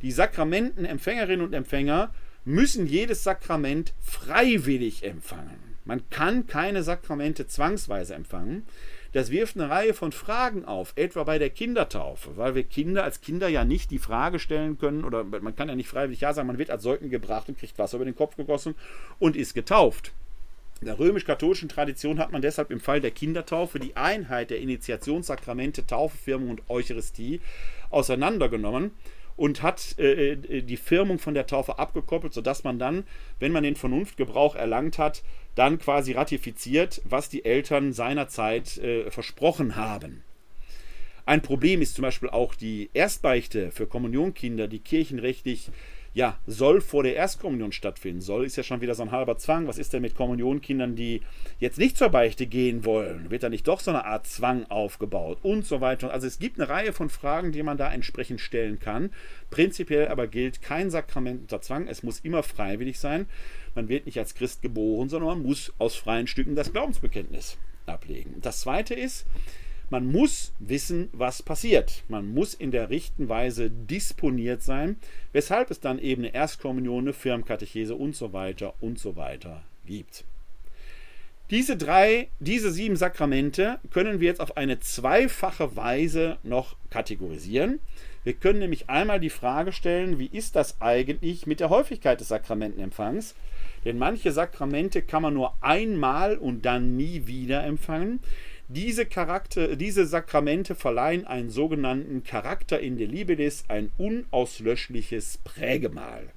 Die Sakramentenempfängerinnen und Empfänger müssen jedes Sakrament freiwillig empfangen. Man kann keine Sakramente zwangsweise empfangen. Das wirft eine Reihe von Fragen auf, etwa bei der Kindertaufe, weil wir Kinder als Kinder ja nicht die Frage stellen können, oder man kann ja nicht freiwillig ja sagen, man wird als Säugling gebracht und kriegt Wasser über den Kopf gegossen und ist getauft. In der römisch-katholischen Tradition hat man deshalb im Fall der Kindertaufe die Einheit der Initiationssakramente, Taufe, Firmung und Eucharistie auseinandergenommen und hat äh, äh, die Firmung von der Taufe abgekoppelt, sodass man dann, wenn man den Vernunftgebrauch erlangt hat, dann quasi ratifiziert, was die Eltern seinerzeit äh, versprochen haben. Ein Problem ist zum Beispiel auch die Erstbeichte für Kommunionkinder, die kirchenrechtlich ja, soll vor der Erstkommunion stattfinden. Soll ist ja schon wieder so ein halber Zwang. Was ist denn mit Kommunionkindern, die jetzt nicht zur Beichte gehen wollen? Wird da nicht doch so eine Art Zwang aufgebaut? Und so weiter. Also es gibt eine Reihe von Fragen, die man da entsprechend stellen kann. Prinzipiell aber gilt kein Sakrament unter Zwang. Es muss immer freiwillig sein. Man wird nicht als Christ geboren, sondern man muss aus freien Stücken das Glaubensbekenntnis ablegen. Das zweite ist, man muss wissen, was passiert. Man muss in der richten Weise disponiert sein, weshalb es dann eben eine Erstkommunion, eine Firmkatechese und so weiter und so weiter gibt. Diese drei, diese sieben Sakramente können wir jetzt auf eine zweifache Weise noch kategorisieren. Wir können nämlich einmal die Frage stellen, wie ist das eigentlich mit der Häufigkeit des Sakramentenempfangs? Denn manche Sakramente kann man nur einmal und dann nie wieder empfangen. Diese, Charakter, diese Sakramente verleihen einen sogenannten Charakter in der Libilis, ein unauslöschliches Prägemal.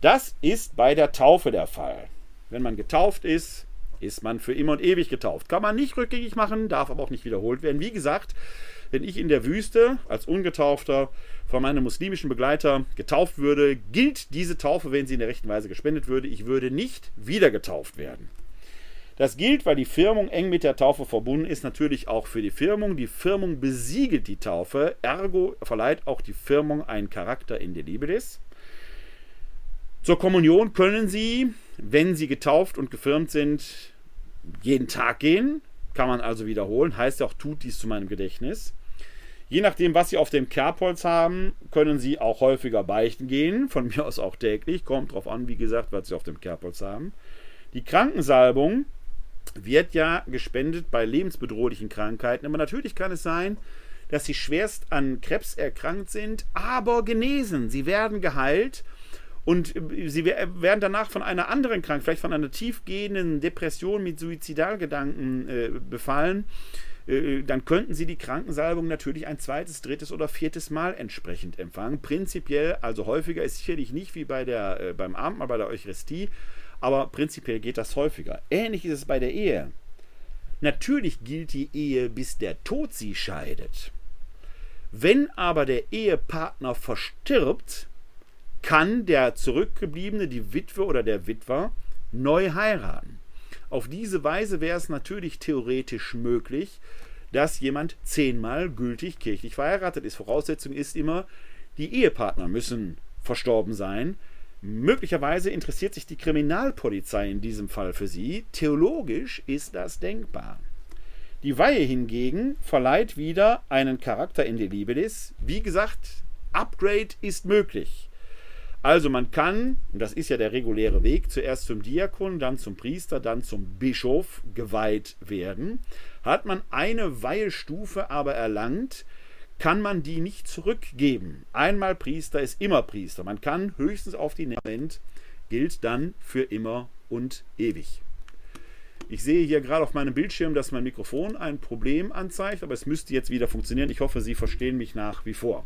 Das ist bei der Taufe der Fall. Wenn man getauft ist, ist man für immer und ewig getauft. Kann man nicht rückgängig machen, darf aber auch nicht wiederholt werden. Wie gesagt, wenn ich in der Wüste als Ungetaufter von meinem muslimischen Begleiter getauft würde, gilt diese Taufe, wenn sie in der rechten Weise gespendet würde. Ich würde nicht wieder getauft werden. Das gilt, weil die Firmung eng mit der Taufe verbunden ist, natürlich auch für die Firmung. Die Firmung besiegelt die Taufe, ergo verleiht auch die Firmung einen Charakter in der Libilis. Zur Kommunion können Sie, wenn Sie getauft und gefirmt sind, jeden Tag gehen. Kann man also wiederholen. Heißt ja auch, tut dies zu meinem Gedächtnis. Je nachdem, was Sie auf dem Kerbholz haben, können Sie auch häufiger beichten gehen. Von mir aus auch täglich. Kommt drauf an, wie gesagt, was Sie auf dem Kerbholz haben. Die Krankensalbung wird ja gespendet bei lebensbedrohlichen Krankheiten. Aber natürlich kann es sein, dass sie schwerst an Krebs erkrankt sind, aber genesen. Sie werden geheilt und äh, sie werden danach von einer anderen Krankheit, vielleicht von einer tiefgehenden Depression mit Suizidalgedanken äh, befallen, äh, dann könnten sie die Krankensalbung natürlich ein zweites, drittes oder viertes Mal entsprechend empfangen. Prinzipiell, also häufiger ist sicherlich nicht wie bei der, äh, beim Abendmahl, bei der Eucharistie, aber prinzipiell geht das häufiger. Ähnlich ist es bei der Ehe. Natürlich gilt die Ehe, bis der Tod sie scheidet. Wenn aber der Ehepartner verstirbt, kann der Zurückgebliebene, die Witwe oder der Witwer, neu heiraten. Auf diese Weise wäre es natürlich theoretisch möglich, dass jemand zehnmal gültig kirchlich verheiratet ist. Voraussetzung ist immer, die Ehepartner müssen verstorben sein. Möglicherweise interessiert sich die Kriminalpolizei in diesem Fall für sie. Theologisch ist das denkbar. Die Weihe hingegen verleiht wieder einen Charakter in die Liebedis. Wie gesagt, Upgrade ist möglich. Also man kann, und das ist ja der reguläre Weg, zuerst zum Diakon, dann zum Priester, dann zum Bischof geweiht werden. Hat man eine Weihestufe aber erlangt, kann man die nicht zurückgeben. Einmal Priester ist immer Priester. Man kann höchstens auf die Nament, gilt dann für immer und ewig. Ich sehe hier gerade auf meinem Bildschirm, dass mein Mikrofon ein Problem anzeigt, aber es müsste jetzt wieder funktionieren. Ich hoffe, Sie verstehen mich nach wie vor.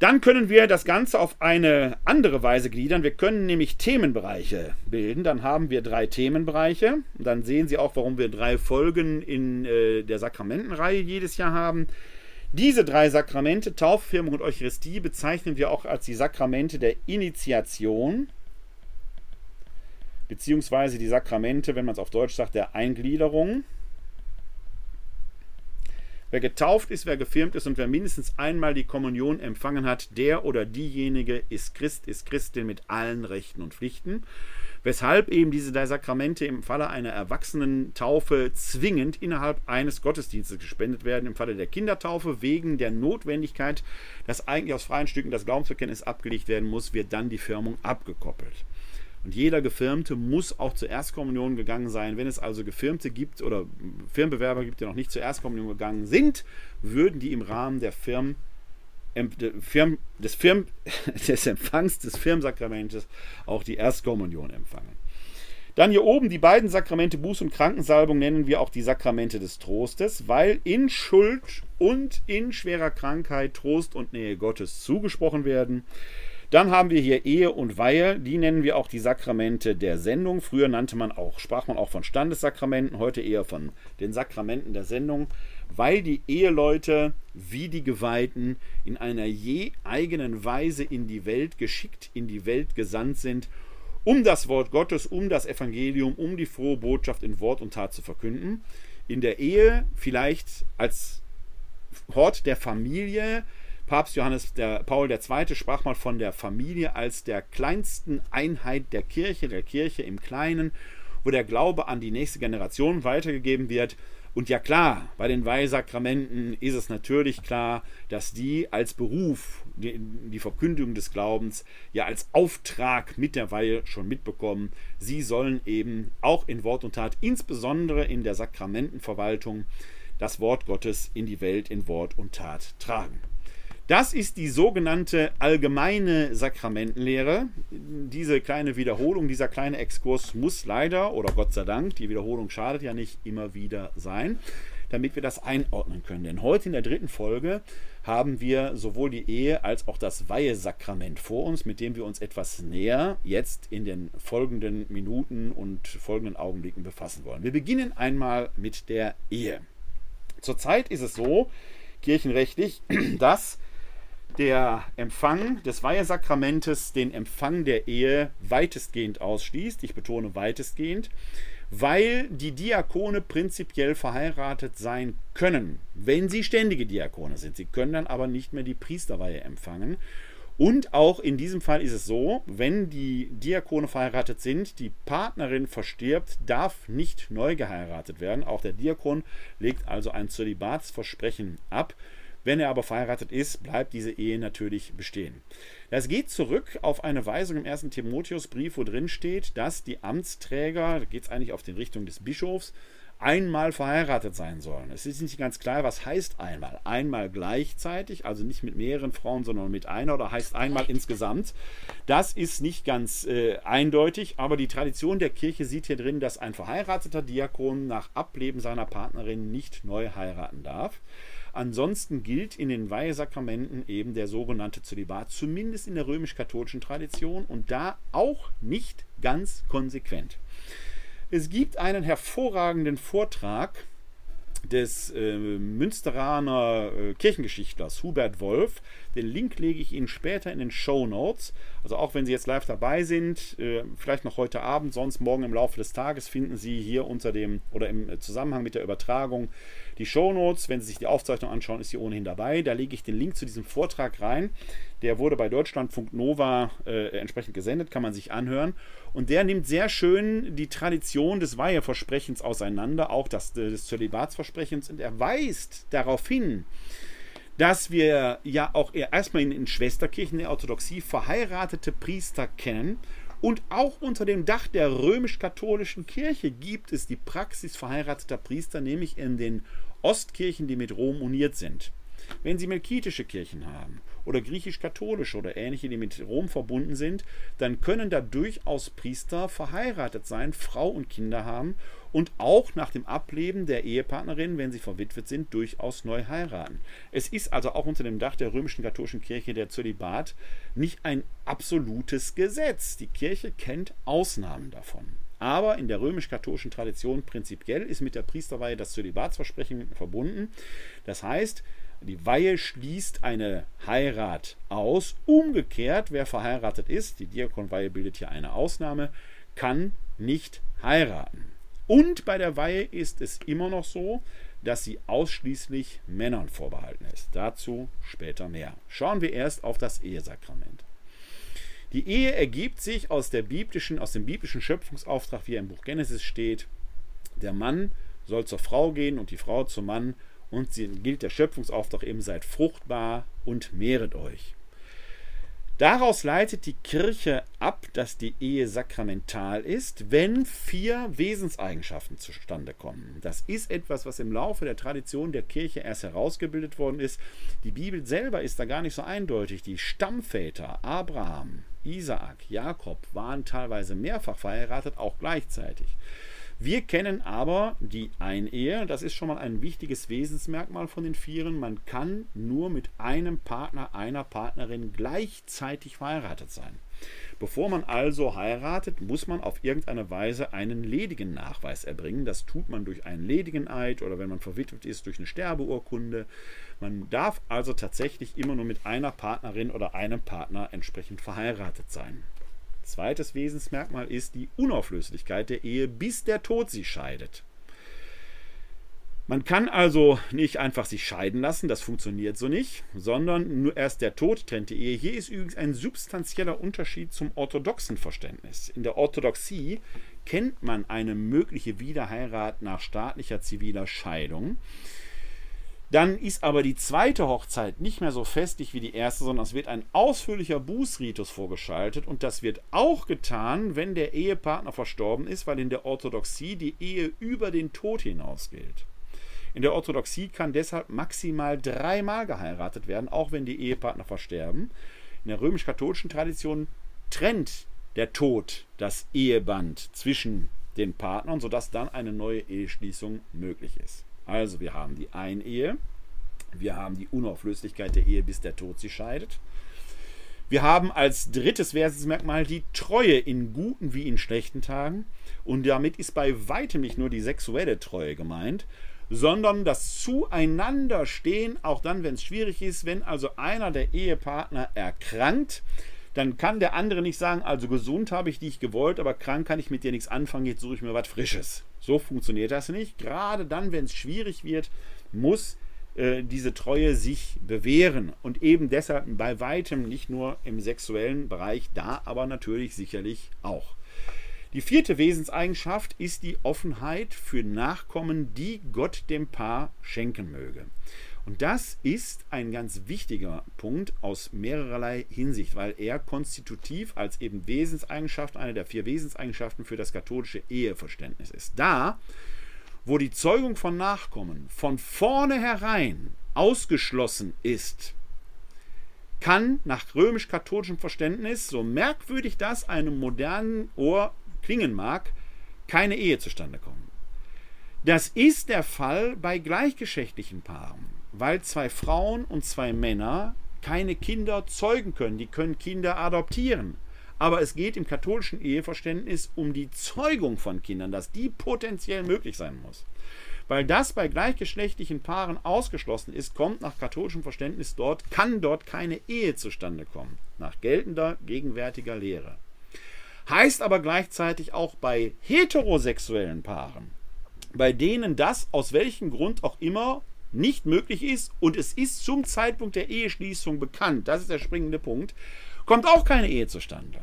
Dann können wir das Ganze auf eine andere Weise gliedern. Wir können nämlich Themenbereiche bilden. Dann haben wir drei Themenbereiche. Dann sehen Sie auch, warum wir drei Folgen in äh, der Sakramentenreihe jedes Jahr haben. Diese drei Sakramente, Taufe, Firmung und Eucharistie, bezeichnen wir auch als die Sakramente der Initiation, beziehungsweise die Sakramente, wenn man es auf Deutsch sagt, der Eingliederung. Wer getauft ist, wer gefirmt ist und wer mindestens einmal die Kommunion empfangen hat, der oder diejenige ist Christ, ist Christin mit allen Rechten und Pflichten. Weshalb eben diese drei Sakramente im Falle einer Erwachsenentaufe zwingend innerhalb eines Gottesdienstes gespendet werden. Im Falle der Kindertaufe wegen der Notwendigkeit, dass eigentlich aus freien Stücken das Glaubensbekenntnis abgelegt werden muss, wird dann die Firmung abgekoppelt. Und jeder Gefirmte muss auch zur Erstkommunion gegangen sein. Wenn es also Gefirmte gibt oder Firmenbewerber gibt, die noch nicht zur Erstkommunion gegangen sind, würden die im Rahmen der Firm, Firm, des, Firm, [LAUGHS] des Empfangs des Firmsakramentes auch die Erstkommunion empfangen. Dann hier oben die beiden Sakramente Buß- und Krankensalbung nennen wir auch die Sakramente des Trostes, weil in Schuld und in schwerer Krankheit Trost und Nähe Gottes zugesprochen werden. Dann haben wir hier Ehe und Weihe, die nennen wir auch die Sakramente der Sendung. Früher nannte man auch, sprach man auch von Standessakramenten, heute eher von den Sakramenten der Sendung, weil die Eheleute wie die Geweihten in einer je eigenen Weise in die Welt geschickt, in die Welt gesandt sind, um das Wort Gottes, um das Evangelium, um die frohe Botschaft in Wort und Tat zu verkünden. In der Ehe vielleicht als Hort der Familie, Papst Johannes der Paul II. sprach mal von der Familie als der kleinsten Einheit der Kirche, der Kirche im Kleinen, wo der Glaube an die nächste Generation weitergegeben wird. Und ja klar, bei den Weihsakramenten ist es natürlich klar, dass die als Beruf die, die, Verkündigung des Glaubens ja als Auftrag mit der Weihe schon mitbekommen. Sie sollen eben auch in Wort und Tat, insbesondere in der Sakramentenverwaltung, das Wort Gottes in die Welt in Wort und Tat tragen. Das ist die sogenannte allgemeine Sakramentenlehre. Diese kleine Wiederholung, dieser kleine Exkurs muss leider oder Gott sei Dank, die Wiederholung schadet ja nicht, immer wieder sein, damit wir das einordnen können. Denn heute in der dritten Folge haben wir sowohl die Ehe als auch das Weihesakrament vor uns, mit dem wir uns etwas näher jetzt in den folgenden Minuten und folgenden Augenblicken befassen wollen. Wir beginnen einmal mit der Ehe. Zurzeit ist es so, kirchenrechtlich, [CLEARS THROAT] dass der Empfang des Weihesakramentes den Empfang der Ehe weitestgehend ausschließt. Ich betone weitestgehend, weil die Diakone prinzipiell verheiratet sein können, wenn sie ständige Diakone sind. Sie können dann aber nicht mehr die Priesterweihe empfangen. Und auch in diesem Fall ist es so, wenn die Diakone verheiratet sind, die Partnerin verstirbt, darf nicht neu geheiratet werden. Auch der Diakon legt also ein Zölibatsversprechen ab. Wenn er aber verheiratet ist, bleibt diese Ehe natürlich bestehen. Das geht zurück auf eine Weisung im ersten Timotheusbrief, wo drin steht, dass die Amtsträger, da geht es eigentlich auf die Richtung des Bischofs, einmal verheiratet sein sollen. Es ist nicht ganz klar, was heißt einmal. Einmal gleichzeitig, also nicht mit mehreren Frauen, sondern mit einer oder heißt einmal insgesamt. Das ist nicht ganz äh, eindeutig, aber die Tradition der Kirche sieht hier drin, dass ein verheirateter Diakon nach Ableben seiner Partnerin nicht neu heiraten darf. Ansonsten gilt in den Weihesakramenten eben der sogenannte Zölibat, zumindest in der römisch-katholischen Tradition und da auch nicht ganz konsequent. Es gibt einen hervorragenden Vortrag des äh, Münsteraner äh, Kirchengeschichtlers Hubert Wolf. Den Link lege ich Ihnen später in den Show Notes. Also auch wenn Sie jetzt live dabei sind, äh, vielleicht noch heute Abend, sonst morgen im Laufe des Tages finden Sie hier unter dem oder im Zusammenhang mit der Übertragung die Show Notes. Wenn Sie sich die Aufzeichnung anschauen, ist sie ohnehin dabei. Da lege ich den Link zu diesem Vortrag rein. Der wurde bei Deutschlandfunk Nova äh, entsprechend gesendet, kann man sich anhören. Und der nimmt sehr schön die Tradition des Weiheversprechens auseinander, auch das des Zölibatsversprechens, und er weist darauf hin, dass wir ja auch erstmal in, in Schwesterkirchen der Orthodoxie verheiratete Priester kennen. Und auch unter dem Dach der römisch-katholischen Kirche gibt es die Praxis verheirateter Priester, nämlich in den Ostkirchen, die mit Rom uniert sind. Wenn Sie melkitische Kirchen haben oder griechisch-katholische oder ähnliche, die mit Rom verbunden sind, dann können da durchaus Priester verheiratet sein, Frau und Kinder haben und auch nach dem Ableben der Ehepartnerin, wenn sie verwitwet sind, durchaus neu heiraten. Es ist also auch unter dem Dach der römischen katholischen Kirche der Zölibat nicht ein absolutes Gesetz. Die Kirche kennt Ausnahmen davon. Aber in der römisch-katholischen Tradition prinzipiell ist mit der Priesterweihe das Zölibatsversprechen verbunden. Das heißt, die Weihe schließt eine Heirat aus. Umgekehrt, wer verheiratet ist, die Diakonweihe bildet hier eine Ausnahme, kann nicht heiraten. Und bei der Weihe ist es immer noch so, dass sie ausschließlich Männern vorbehalten ist. Dazu später mehr. Schauen wir erst auf das Ehesakrament. Die Ehe ergibt sich aus, der biblischen, aus dem biblischen Schöpfungsauftrag, wie er im Buch Genesis steht. Der Mann soll zur Frau gehen und die Frau zum Mann und sie gilt der Schöpfungsauftrag eben, seid fruchtbar und mehret euch. Daraus leitet die Kirche ab, dass die Ehe sakramental ist, wenn vier Wesenseigenschaften zustande kommen. Das ist etwas, was im Laufe der Tradition der Kirche erst herausgebildet worden ist. Die Bibel selber ist da gar nicht so eindeutig. Die Stammväter Abraham, Isaak, Jakob waren teilweise mehrfach verheiratet, auch gleichzeitig. Wir kennen aber die Einehe, das ist schon mal ein wichtiges Wesensmerkmal von den Vieren. Man kann nur mit einem Partner, einer Partnerin gleichzeitig verheiratet sein. Bevor man also heiratet, muss man auf irgendeine Weise einen ledigen Nachweis erbringen. Das tut man durch einen ledigen Eid oder wenn man verwitwet ist, durch eine Sterbeurkunde. Man darf also tatsächlich immer nur mit einer Partnerin oder einem Partner entsprechend verheiratet sein. Zweites Wesensmerkmal ist die Unauflöslichkeit der Ehe, bis der Tod sie scheidet. Man kann also nicht einfach sich scheiden lassen, das funktioniert so nicht, sondern nur erst der Tod trennt die Ehe. Hier ist übrigens ein substanzieller Unterschied zum orthodoxen Verständnis. In der Orthodoxie kennt man eine mögliche Wiederheirat nach staatlicher ziviler Scheidung. Dann ist aber die zweite Hochzeit nicht mehr so festlich wie die erste, sondern es wird ein ausführlicher Bußritus vorgeschaltet und das wird auch getan, wenn der Ehepartner verstorben ist, weil in der Orthodoxie die Ehe über den Tod hinaus gilt. In der Orthodoxie kann deshalb maximal dreimal geheiratet werden, auch wenn die Ehepartner versterben. In der römisch-katholischen Tradition trennt der Tod das Eheband zwischen den Partnern, sodass dann eine neue Eheschließung möglich ist. Also wir haben die Einehe, wir haben die Unauflöslichkeit der Ehe, bis der Tod sie scheidet. Wir haben als drittes Wesensmerkmal die Treue in guten wie in schlechten Tagen. Und damit ist bei weitem nicht nur die sexuelle Treue gemeint, sondern das Zueinanderstehen, auch dann, wenn es schwierig ist, wenn also einer der Ehepartner erkrankt, dann kann der andere nicht sagen, also gesund habe ich dich gewollt, aber krank kann ich mit dir nichts anfangen, jetzt suche ich mir was Frisches. So funktioniert das nicht. Gerade dann, wenn es schwierig wird, muss äh, diese Treue sich bewähren. Und eben deshalb bei weitem nicht nur im sexuellen Bereich, da aber natürlich sicherlich auch. Die vierte Wesenseigenschaft ist die Offenheit für Nachkommen, die Gott dem Paar schenken möge. Und das ist ein ganz wichtiger Punkt aus mehrerlei Hinsicht, weil er konstitutiv als eben Wesenseigenschaft, eine der vier Wesenseigenschaften für das katholische Eheverständnis ist. Da, wo die Zeugung von Nachkommen von vornherein ausgeschlossen ist, kann nach römisch-katholischem Verständnis, so merkwürdig das einem modernen Ohr klingen mag, keine Ehe zustande kommen. Das ist der Fall bei gleichgeschlechtlichen Paaren, weil zwei Frauen und zwei Männer keine Kinder zeugen können. Die können Kinder adoptieren. Aber es geht im katholischen Eheverständnis um die Zeugung von Kindern, dass die potenziell möglich sein muss. Weil das bei gleichgeschlechtlichen Paaren ausgeschlossen ist, kommt nach katholischem Verständnis dort, kann dort keine Ehe zustande kommen. Nach geltender gegenwärtiger Lehre. Heißt aber gleichzeitig auch bei heterosexuellen Paaren, bei denen das aus welchem Grund auch immer nicht möglich ist und es ist zum Zeitpunkt der Eheschließung bekannt, das ist der springende Punkt, kommt auch keine Ehe zustande.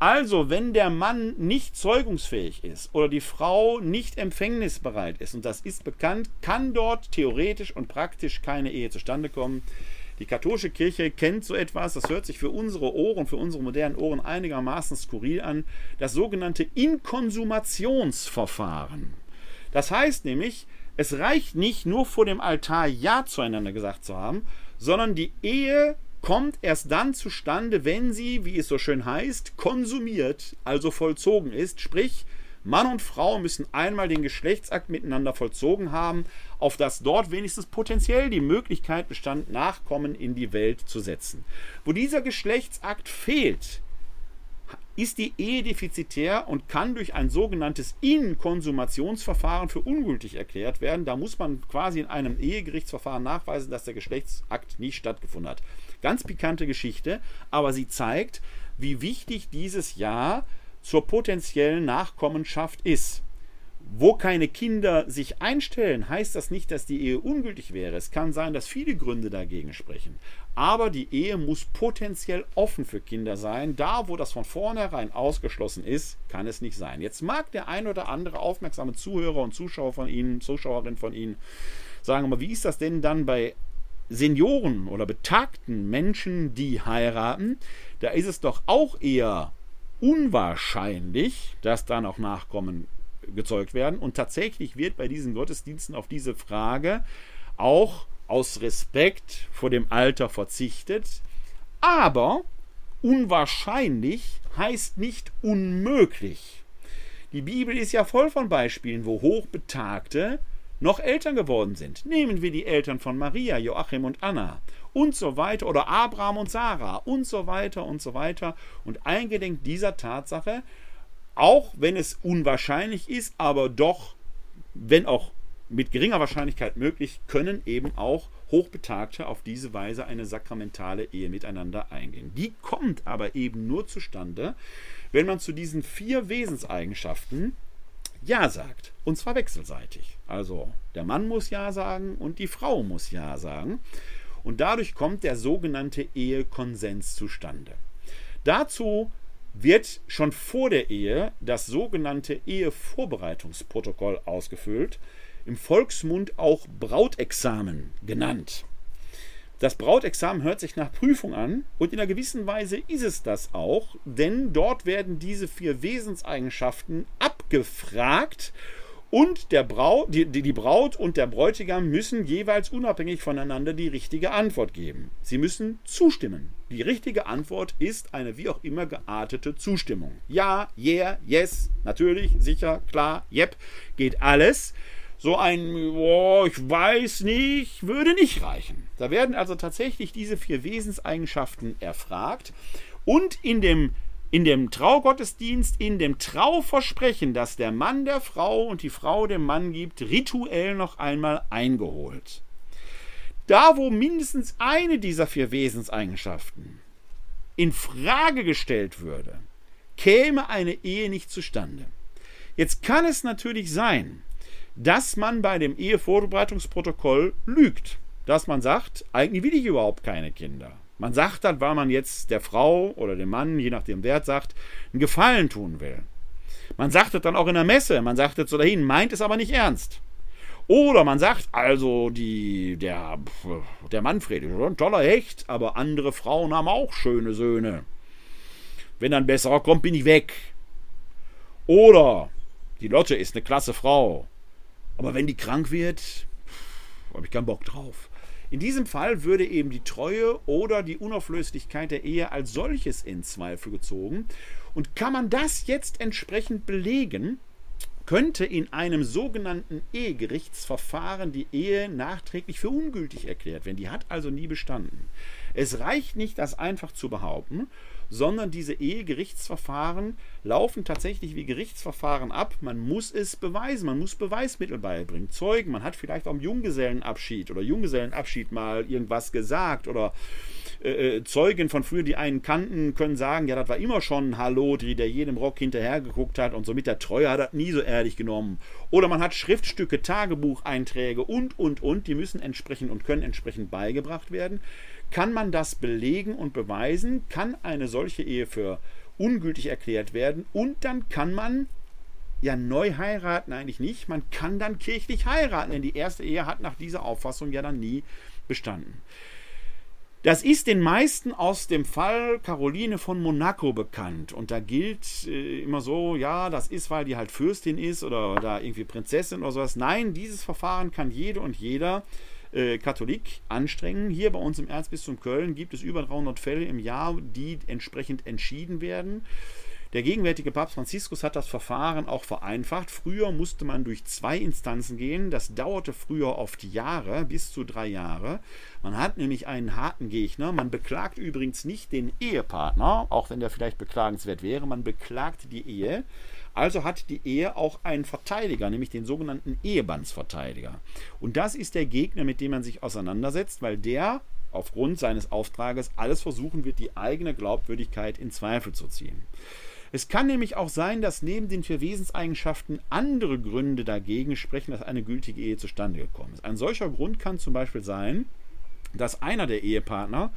Also, wenn der Mann nicht zeugungsfähig ist oder die Frau nicht empfängnisbereit ist, und das ist bekannt, kann dort theoretisch und praktisch keine Ehe zustande kommen. Die katholische Kirche kennt so etwas, das hört sich für unsere Ohren, für unsere modernen Ohren einigermaßen skurril an, das sogenannte Inkonsumationsverfahren. Das heißt nämlich, es reicht nicht nur vor dem Altar Ja zueinander gesagt zu haben, sondern die Ehe kommt erst dann zustande, wenn sie, wie es so schön heißt, konsumiert, also vollzogen ist. Sprich, Mann und Frau müssen einmal den Geschlechtsakt miteinander vollzogen haben, auf das dort wenigstens potenziell die Möglichkeit bestand, Nachkommen in die Welt zu setzen. Wo dieser Geschlechtsakt fehlt, ist die Ehe defizitär und kann durch ein sogenanntes Inkonsumationsverfahren für ungültig erklärt werden. Da muss man quasi in einem Ehegerichtsverfahren nachweisen, dass der Geschlechtsakt nicht stattgefunden hat. Ganz pikante Geschichte, aber sie zeigt, wie wichtig dieses Jahr zur potenziellen Nachkommenschaft ist. Wo keine Kinder sich einstellen, heißt das nicht, dass die Ehe ungültig wäre. Es kann sein, dass viele Gründe dagegen sprechen. Aber die Ehe muss potenziell offen für Kinder sein. Da, wo das von vornherein ausgeschlossen ist, kann es nicht sein. Jetzt mag der ein oder andere aufmerksame Zuhörer und Zuschauer von Ihnen, Zuschauerin von Ihnen, sagen, aber wie ist das denn dann bei Senioren oder betagten Menschen, die heiraten, da ist es doch auch eher unwahrscheinlich, dass dann auch Nachkommen gezeugt werden. Und tatsächlich wird bei diesen Gottesdiensten auf diese Frage auch aus Respekt vor dem Alter verzichtet. Aber unwahrscheinlich heißt nicht unmöglich. Die Bibel ist ja voll von Beispielen, wo Hochbetagte noch Eltern geworden sind. Nehmen wir die Eltern von Maria, Joachim und Anna und so weiter oder Abraham und Sarah und so weiter und so weiter. Und eingedenk dieser Tatsache, auch wenn es unwahrscheinlich ist, aber doch, wenn auch mit geringer Wahrscheinlichkeit möglich, können eben auch Hochbetagte auf diese Weise eine sakramentale Ehe miteinander eingehen. Die kommt aber eben nur zustande, wenn man zu diesen vier Wesenseigenschaften ja sagt. Und zwar wechselseitig. Also der Mann muss Ja sagen und die Frau muss Ja sagen. Und dadurch kommt der sogenannte Ehekonsens zustande. Dazu wird schon vor der Ehe das sogenannte Ehevorbereitungsprotokoll ausgefüllt, im Volksmund auch Brautexamen genannt. Das Brautexamen hört sich nach Prüfung an und in einer gewissen Weise ist es das auch, denn dort werden diese vier Wesenseigenschaften abgefragt und der Braut, die, die Braut und der Bräutigam müssen jeweils unabhängig voneinander die richtige Antwort geben. Sie müssen zustimmen. Die richtige Antwort ist eine wie auch immer geartete Zustimmung. Ja, yeah, yes, natürlich, sicher, klar, yep, geht alles. So ein, oh, ich weiß nicht, würde nicht reichen. Da werden also tatsächlich diese vier Wesenseigenschaften erfragt und in dem in dem Traugottesdienst, in dem Trauversprechen, das der Mann der Frau und die Frau dem Mann gibt, rituell noch einmal eingeholt. Da, wo mindestens eine dieser vier Wesenseigenschaften in Frage gestellt würde, käme eine Ehe nicht zustande. Jetzt kann es natürlich sein, dass man bei dem Ehevorbereitungsprotokoll lügt. Dass man sagt, eigentlich will ich überhaupt keine Kinder. Man sagt dann, weil man jetzt der Frau oder dem Mann, je nach dem Wert, sagt, einen Gefallen tun will. Man sagt es dann auch in der Messe, man sagt es so dahin, meint es aber nicht ernst. Oder man sagt, also die, der, der Manfred ist ein toller Hecht, aber andere Frauen haben auch schöne Söhne. Wenn ein besserer kommt, bin ich weg. Oder die Lotte ist eine klasse Frau, Aber wenn die krank wird, habe ich keinen Bock drauf. In diesem Fall würde eben die Treue oder die Unauflöslichkeit der Ehe als solches in Zweifel gezogen. Und kann man das jetzt entsprechend belegen, könnte in einem sogenannten Ehegerichtsverfahren die Ehe nachträglich für ungültig erklärt werden. Die hat also nie bestanden. Es reicht nicht, das einfach zu behaupten, sondern diese Ehegerichtsverfahren laufen tatsächlich wie Gerichtsverfahren ab. Man muss es beweisen, man muss Beweismittel beibringen, Zeugen, man hat vielleicht auch im Junggesellenabschied oder Junggesellenabschied mal irgendwas gesagt oder äh, äh, Zeugen von früher, die einen kannten, können sagen, ja, das war immer schon ein Halodri, der jedem Rock hinterhergeguckt hat und so mit der Treue hat er nie so ehrlich genommen. Oder man hat Schriftstücke, Tagebucheinträge und, und, und, die müssen entsprechend und können entsprechend beigebracht werden. Kann man das belegen und beweisen, kann eine solche Ehe für ungültig erklärt werden und dann kann man ja neu heiraten eigentlich nicht, man kann dann kirchlich heiraten, denn die erste Ehe hat nach dieser Auffassung ja dann nie bestanden. Das ist den meisten aus dem Fall Caroline von Monaco bekannt. Und da gilt äh, immer so, ja, das ist, weil die halt Fürstin ist oder da irgendwie Prinzessin oder sowas. Nein, dieses Verfahren kann jede und jeder äh, Katholik anstrengen. Hier bei uns im Erzbistum Köln gibt es über 300 Fälle im Jahr, die entsprechend entschieden werden. Der gegenwärtige Papst Franziskus hat das Verfahren auch vereinfacht. Früher musste man durch zwei Instanzen gehen. Das dauerte früher oft Jahre, bis zu drei Jahre. Man hat nämlich einen harten Gegner. Man beklagt übrigens nicht den Ehepartner, auch wenn der vielleicht beklagenswert wäre. Man beklagt die Ehe. Also hat die Ehe auch einen Verteidiger, nämlich den sogenannten Ehebandsverteidiger. Und das ist der Gegner, mit dem man sich auseinandersetzt, weil der aufgrund seines Auftrages alles versuchen wird, die eigene Glaubwürdigkeit in Zweifel zu ziehen. Es kann nämlich auch sein, dass neben den vier Wesenseigenschaften andere Gründe dagegen sprechen, dass eine gültige Ehe zustande gekommen ist. Ein solcher Grund kann zum Beispiel sein, dass einer der Ehepartner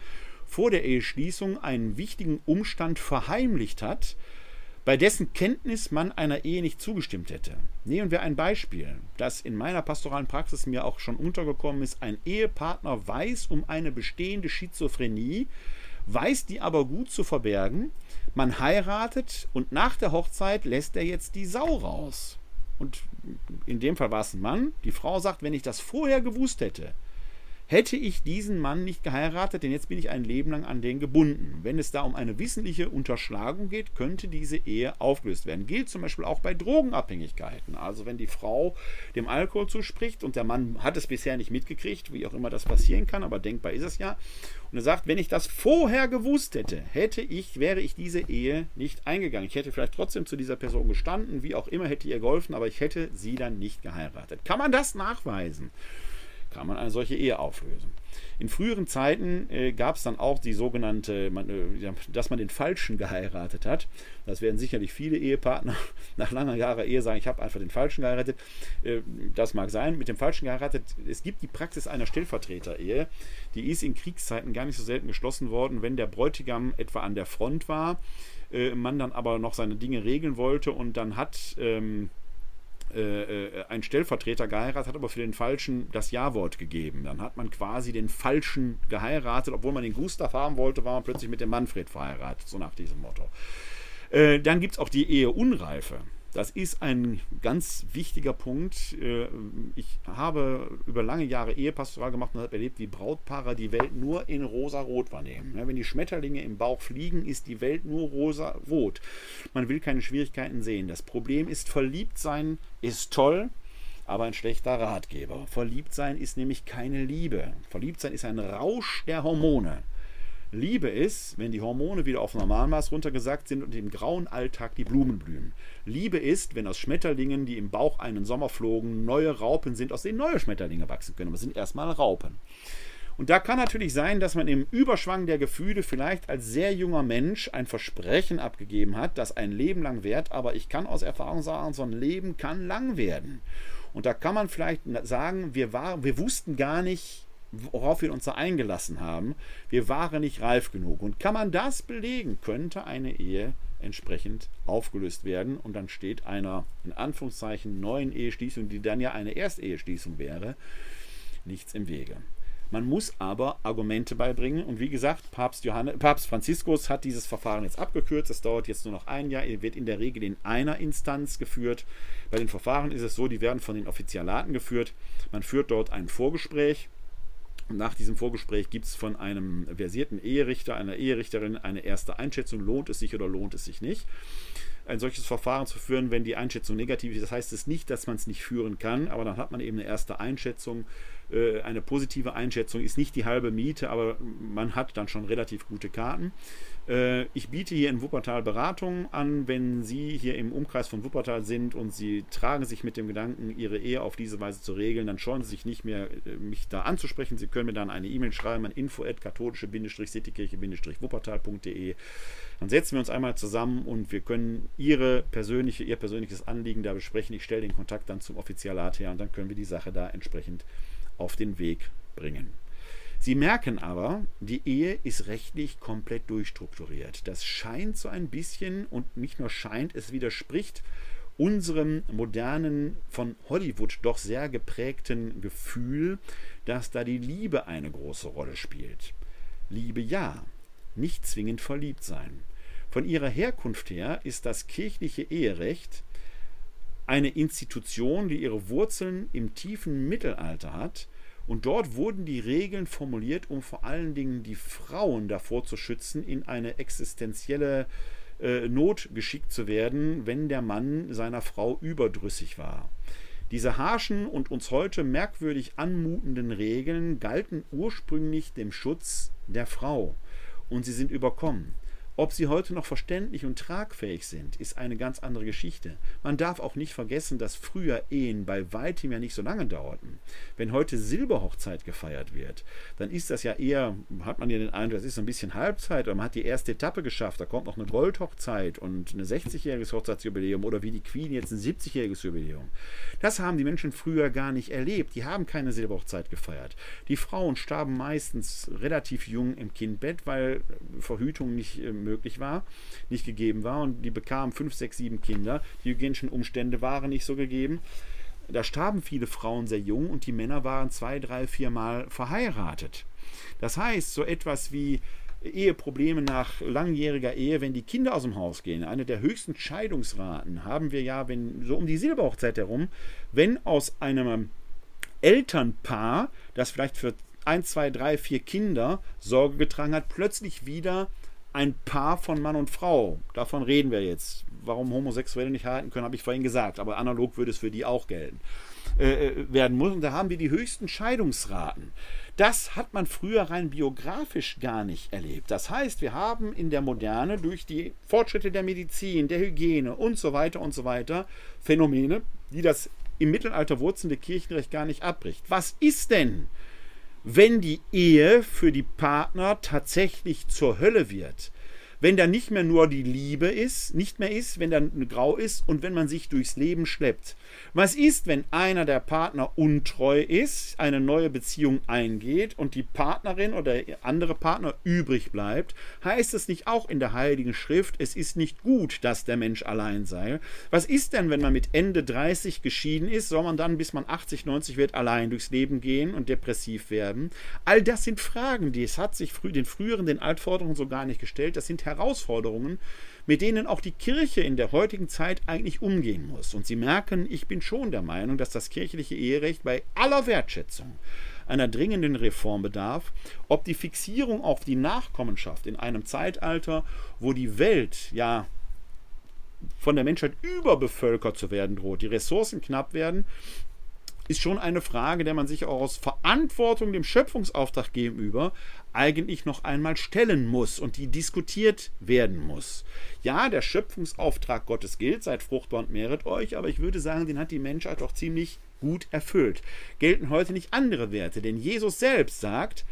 vor der Eheschließung einen wichtigen Umstand verheimlicht hat, bei dessen Kenntnis man einer Ehe nicht zugestimmt hätte. Nehmen wir ein Beispiel, das in meiner pastoralen Praxis mir auch schon untergekommen ist. Ein Ehepartner weiß um eine bestehende Schizophrenie, weiß die aber gut zu verbergen. Man heiratet und nach der Hochzeit lässt er jetzt die Sau raus. Und in dem Fall war es ein Mann. Die Frau sagt, wenn ich das vorher gewusst hätte, hätte ich diesen Mann nicht geheiratet, denn jetzt bin ich ein Leben lang an den gebunden. Wenn es da um eine wissentliche Unterschlagung geht, könnte diese Ehe aufgelöst werden. Gilt zum Beispiel auch bei Drogenabhängigkeiten. Also wenn die Frau dem Alkohol zuspricht und der Mann hat es bisher nicht mitgekriegt, wie auch immer das passieren kann, aber denkbar ist es ja. Und er sagt, wenn ich das vorher gewusst hätte, hätte ich, wäre ich diese Ehe nicht eingegangen. Ich hätte vielleicht trotzdem zu dieser Person gestanden, wie auch immer, hätte ihr geholfen, aber ich hätte sie dann nicht geheiratet. Kann man das nachweisen? Kann man eine solche Ehe auflösen. In früheren Zeiten äh, gab es dann auch die sogenannte, man, äh, dass man den Falschen geheiratet hat. Das werden sicherlich viele Ehepartner [LAUGHS] nach langer Jahre Ehe sagen, ich habe einfach den Falschen geheiratet. Äh, das mag sein, mit dem Falschen geheiratet. Es gibt die Praxis einer Stellvertreter-Ehe. Die ist in Kriegszeiten gar nicht so selten geschlossen worden, wenn der Bräutigam etwa an der Front war, äh, man dann aber noch seine Dinge regeln wollte und dann hat... Ähm, äh, äh, ein Stellvertreter geheiratet, hat aber für den Falschen das Ja-Wort gegeben. Dann hat man quasi den Falschen geheiratet, obwohl man den Gustav haben wollte, war man plötzlich mit dem Manfred verheiratet, so nach diesem Motto. Äh, dann gibt es auch die Ehe Unreife. Das ist ein ganz wichtiger Punkt. Äh, ich habe über lange Jahre Ehepastoral gemacht und habe erlebt, wie Brautpaare die Welt nur in rosa-rot wahrnehmen. Wenn die Schmetterlinge im Bauch fliegen, ist die Welt nur rosa-rot. Man will keine Schwierigkeiten sehen. Das Problem ist, verliebt sein ist toll, aber ein schlechter Ratgeber. Verliebt sein ist nämlich keine Liebe. Verliebt sein ist ein Rausch der Hormone. Liebe ist, wenn die Hormone wieder auf Normalmaß runtergesagt sind und im grauen Alltag die Blumen blühen. Liebe ist, wenn aus Schmetterlingen, die im Bauch einen Sommer flogen, neue Raupen sind, aus denen neue Schmetterlinge wachsen können. Aber es sind erstmal Raupen. Und da kann natürlich sein, dass man im Überschwang der Gefühle vielleicht als sehr junger Mensch ein Versprechen abgegeben hat, das ein Leben lang währt, aber ich kann aus Erfahrung sagen, so ein Leben kann lang werden. Und da kann man vielleicht sagen, wir, war, wir wussten gar nicht, worauf wir uns da eingelassen haben. Wir waren nicht reif genug. Und kann man das belegen, könnte eine Ehe entsprechend aufgelöst werden und dann steht einer in Anführungszeichen neuen Eheschließung, die dann ja eine Ersteheschließung wäre, nichts im Wege. Man muss aber Argumente beibringen. Und wie gesagt, Papst, Johannes, Papst Franziskus hat dieses Verfahren jetzt abgekürzt. Es dauert jetzt nur noch ein Jahr. Er wird in der Regel in einer Instanz geführt. Bei den Verfahren ist es so, die werden von den Offizialaten geführt. Man führt dort ein Vorgespräch. Nach diesem Vorgespräch gibt es von einem versierten Eherichter, einer Eherichterin eine erste Einschätzung, lohnt es sich oder lohnt es sich nicht ein solches Verfahren zu führen, wenn die Einschätzung negativ ist. Das heißt es nicht, dass man es nicht führen kann, aber dann hat man eben eine erste Einschätzung. Äh, eine positive Einschätzung ist nicht die halbe Miete, aber man hat dann schon relativ gute Karten. Äh, ich biete hier in Wuppertal Beratungen an, wenn Sie hier im Umkreis von Wuppertal sind und Sie tragen sich mit dem Gedanken, Ihre Ehe auf diese Weise zu regeln, dann scheuen Sie sich nicht mehr, äh, mich da anzusprechen. Sie können mir dann eine E-Mail schreiben an info-katholische-citykirche-wuppertal.de. Dann setzen wir uns einmal zusammen und wir können Ihre persönliche, Ihr persönliches Anliegen da besprechen. Ich stelle den Kontakt dann zum Offizialat her und dann können wir die Sache da entsprechend auf den Weg bringen. Sie merken aber, die Ehe ist rechtlich komplett durchstrukturiert. Das scheint so ein bisschen und nicht nur scheint, es widerspricht unserem modernen, von Hollywood doch sehr geprägten Gefühl, dass da die Liebe eine große Rolle spielt. Liebe ja, nicht zwingend verliebt sein. Von ihrer Herkunft her ist das kirchliche Eherecht eine Institution, die ihre Wurzeln im tiefen Mittelalter hat. Und dort wurden die Regeln formuliert, um vor allen Dingen die Frauen davor zu schützen, in eine existenzielle äh, Not geschickt zu werden, wenn der Mann seiner Frau überdrüssig war. Diese harschen und uns heute merkwürdig anmutenden Regeln galten ursprünglich dem Schutz der Frau und sie sind überkommen. Ob sie heute noch verständlich und tragfähig sind, ist eine ganz andere Geschichte. Man darf auch nicht vergessen, dass früher Ehen bei weitem ja nicht so lange dauerten. Wenn heute Silberhochzeit gefeiert wird, dann ist das ja eher, hat man ja den Eindruck, das ist so ein bisschen Halbzeit oder man hat die erste Etappe geschafft, da kommt noch eine Goldhochzeit und ein 60-jähriges Hochzeitsjubiläum oder wie die Queen jetzt ein 70-jähriges Jubiläum. Das haben die Menschen früher gar nicht erlebt. Die haben keine Silberhochzeit gefeiert. Die Frauen starben meistens relativ jung im Kindbett, weil Verhütung nicht möglich war, nicht gegeben war. Und die bekamen fünf, sechs, sieben Kinder. Die hygienischen Umstände waren nicht so gegeben. Da starben viele Frauen sehr jung und die Männer waren zwei, drei, vier Mal verheiratet. Das heißt, so etwas wie Eheprobleme nach langjähriger Ehe, wenn die Kinder aus dem Haus gehen. Eine der höchsten Scheidungsraten haben wir ja, wenn so um die Silberhochzeit herum, wenn aus einem Elternpaar, das vielleicht für ein, zwei, drei, vier Kinder Sorge getragen hat, plötzlich wieder ein Paar von Mann und Frau, davon reden wir jetzt. Warum Homosexuelle nicht heiraten können, habe ich vorhin gesagt, aber analog würde es für die auch gelten. Äh, äh, werden muss. Und da haben wir die höchsten Scheidungsraten. Das hat man früher rein biografisch gar nicht erlebt. Das heißt, wir haben in der Moderne durch die Fortschritte der Medizin, der Hygiene und so weiter und so weiter Phänomene, die das im Mittelalter wurzelnde Kirchenrecht gar nicht abbricht. Was ist denn, wenn die Ehe für die Partner tatsächlich zur Hölle wird wenn da nicht mehr nur die Liebe ist, nicht mehr ist, wenn da grau ist und wenn man sich durchs Leben schleppt. Was ist, wenn einer der Partner untreu ist, eine neue Beziehung eingeht und die Partnerin oder der andere Partner übrig bleibt? Heißt es nicht auch in der Heiligen Schrift, es ist nicht gut, dass der Mensch allein sei? Was ist denn, wenn man mit Ende 30 geschieden ist? Soll man dann, bis man 80, 90 wird, allein durchs Leben gehen und depressiv werden? All das sind Fragen, die es hat sich früh, den früheren, den Altforderungen so gar nicht gestellt. Das sind Herausforderungen, mit denen auch die Kirche in der heutigen Zeit eigentlich umgehen muss. Und Sie merken, ich bin schon der Meinung, dass das kirchliche Eherecht bei aller Wertschätzung einer dringenden Reform bedarf, ob die Fixierung auf die Nachkommenschaft in einem Zeitalter, wo die Welt ja von der Menschheit überbevölkert zu werden droht, die Ressourcen knapp werden, ist schon eine Frage, der man sich auch aus Verantwortung dem Schöpfungsauftrag gegenüber eigentlich noch einmal stellen muss und die diskutiert werden muss. Ja, der Schöpfungsauftrag Gottes gilt, seid fruchtbar und mehret euch, aber ich würde sagen, den hat die Menschheit auch ziemlich gut erfüllt. Gelten heute nicht andere Werte, denn Jesus selbst sagt,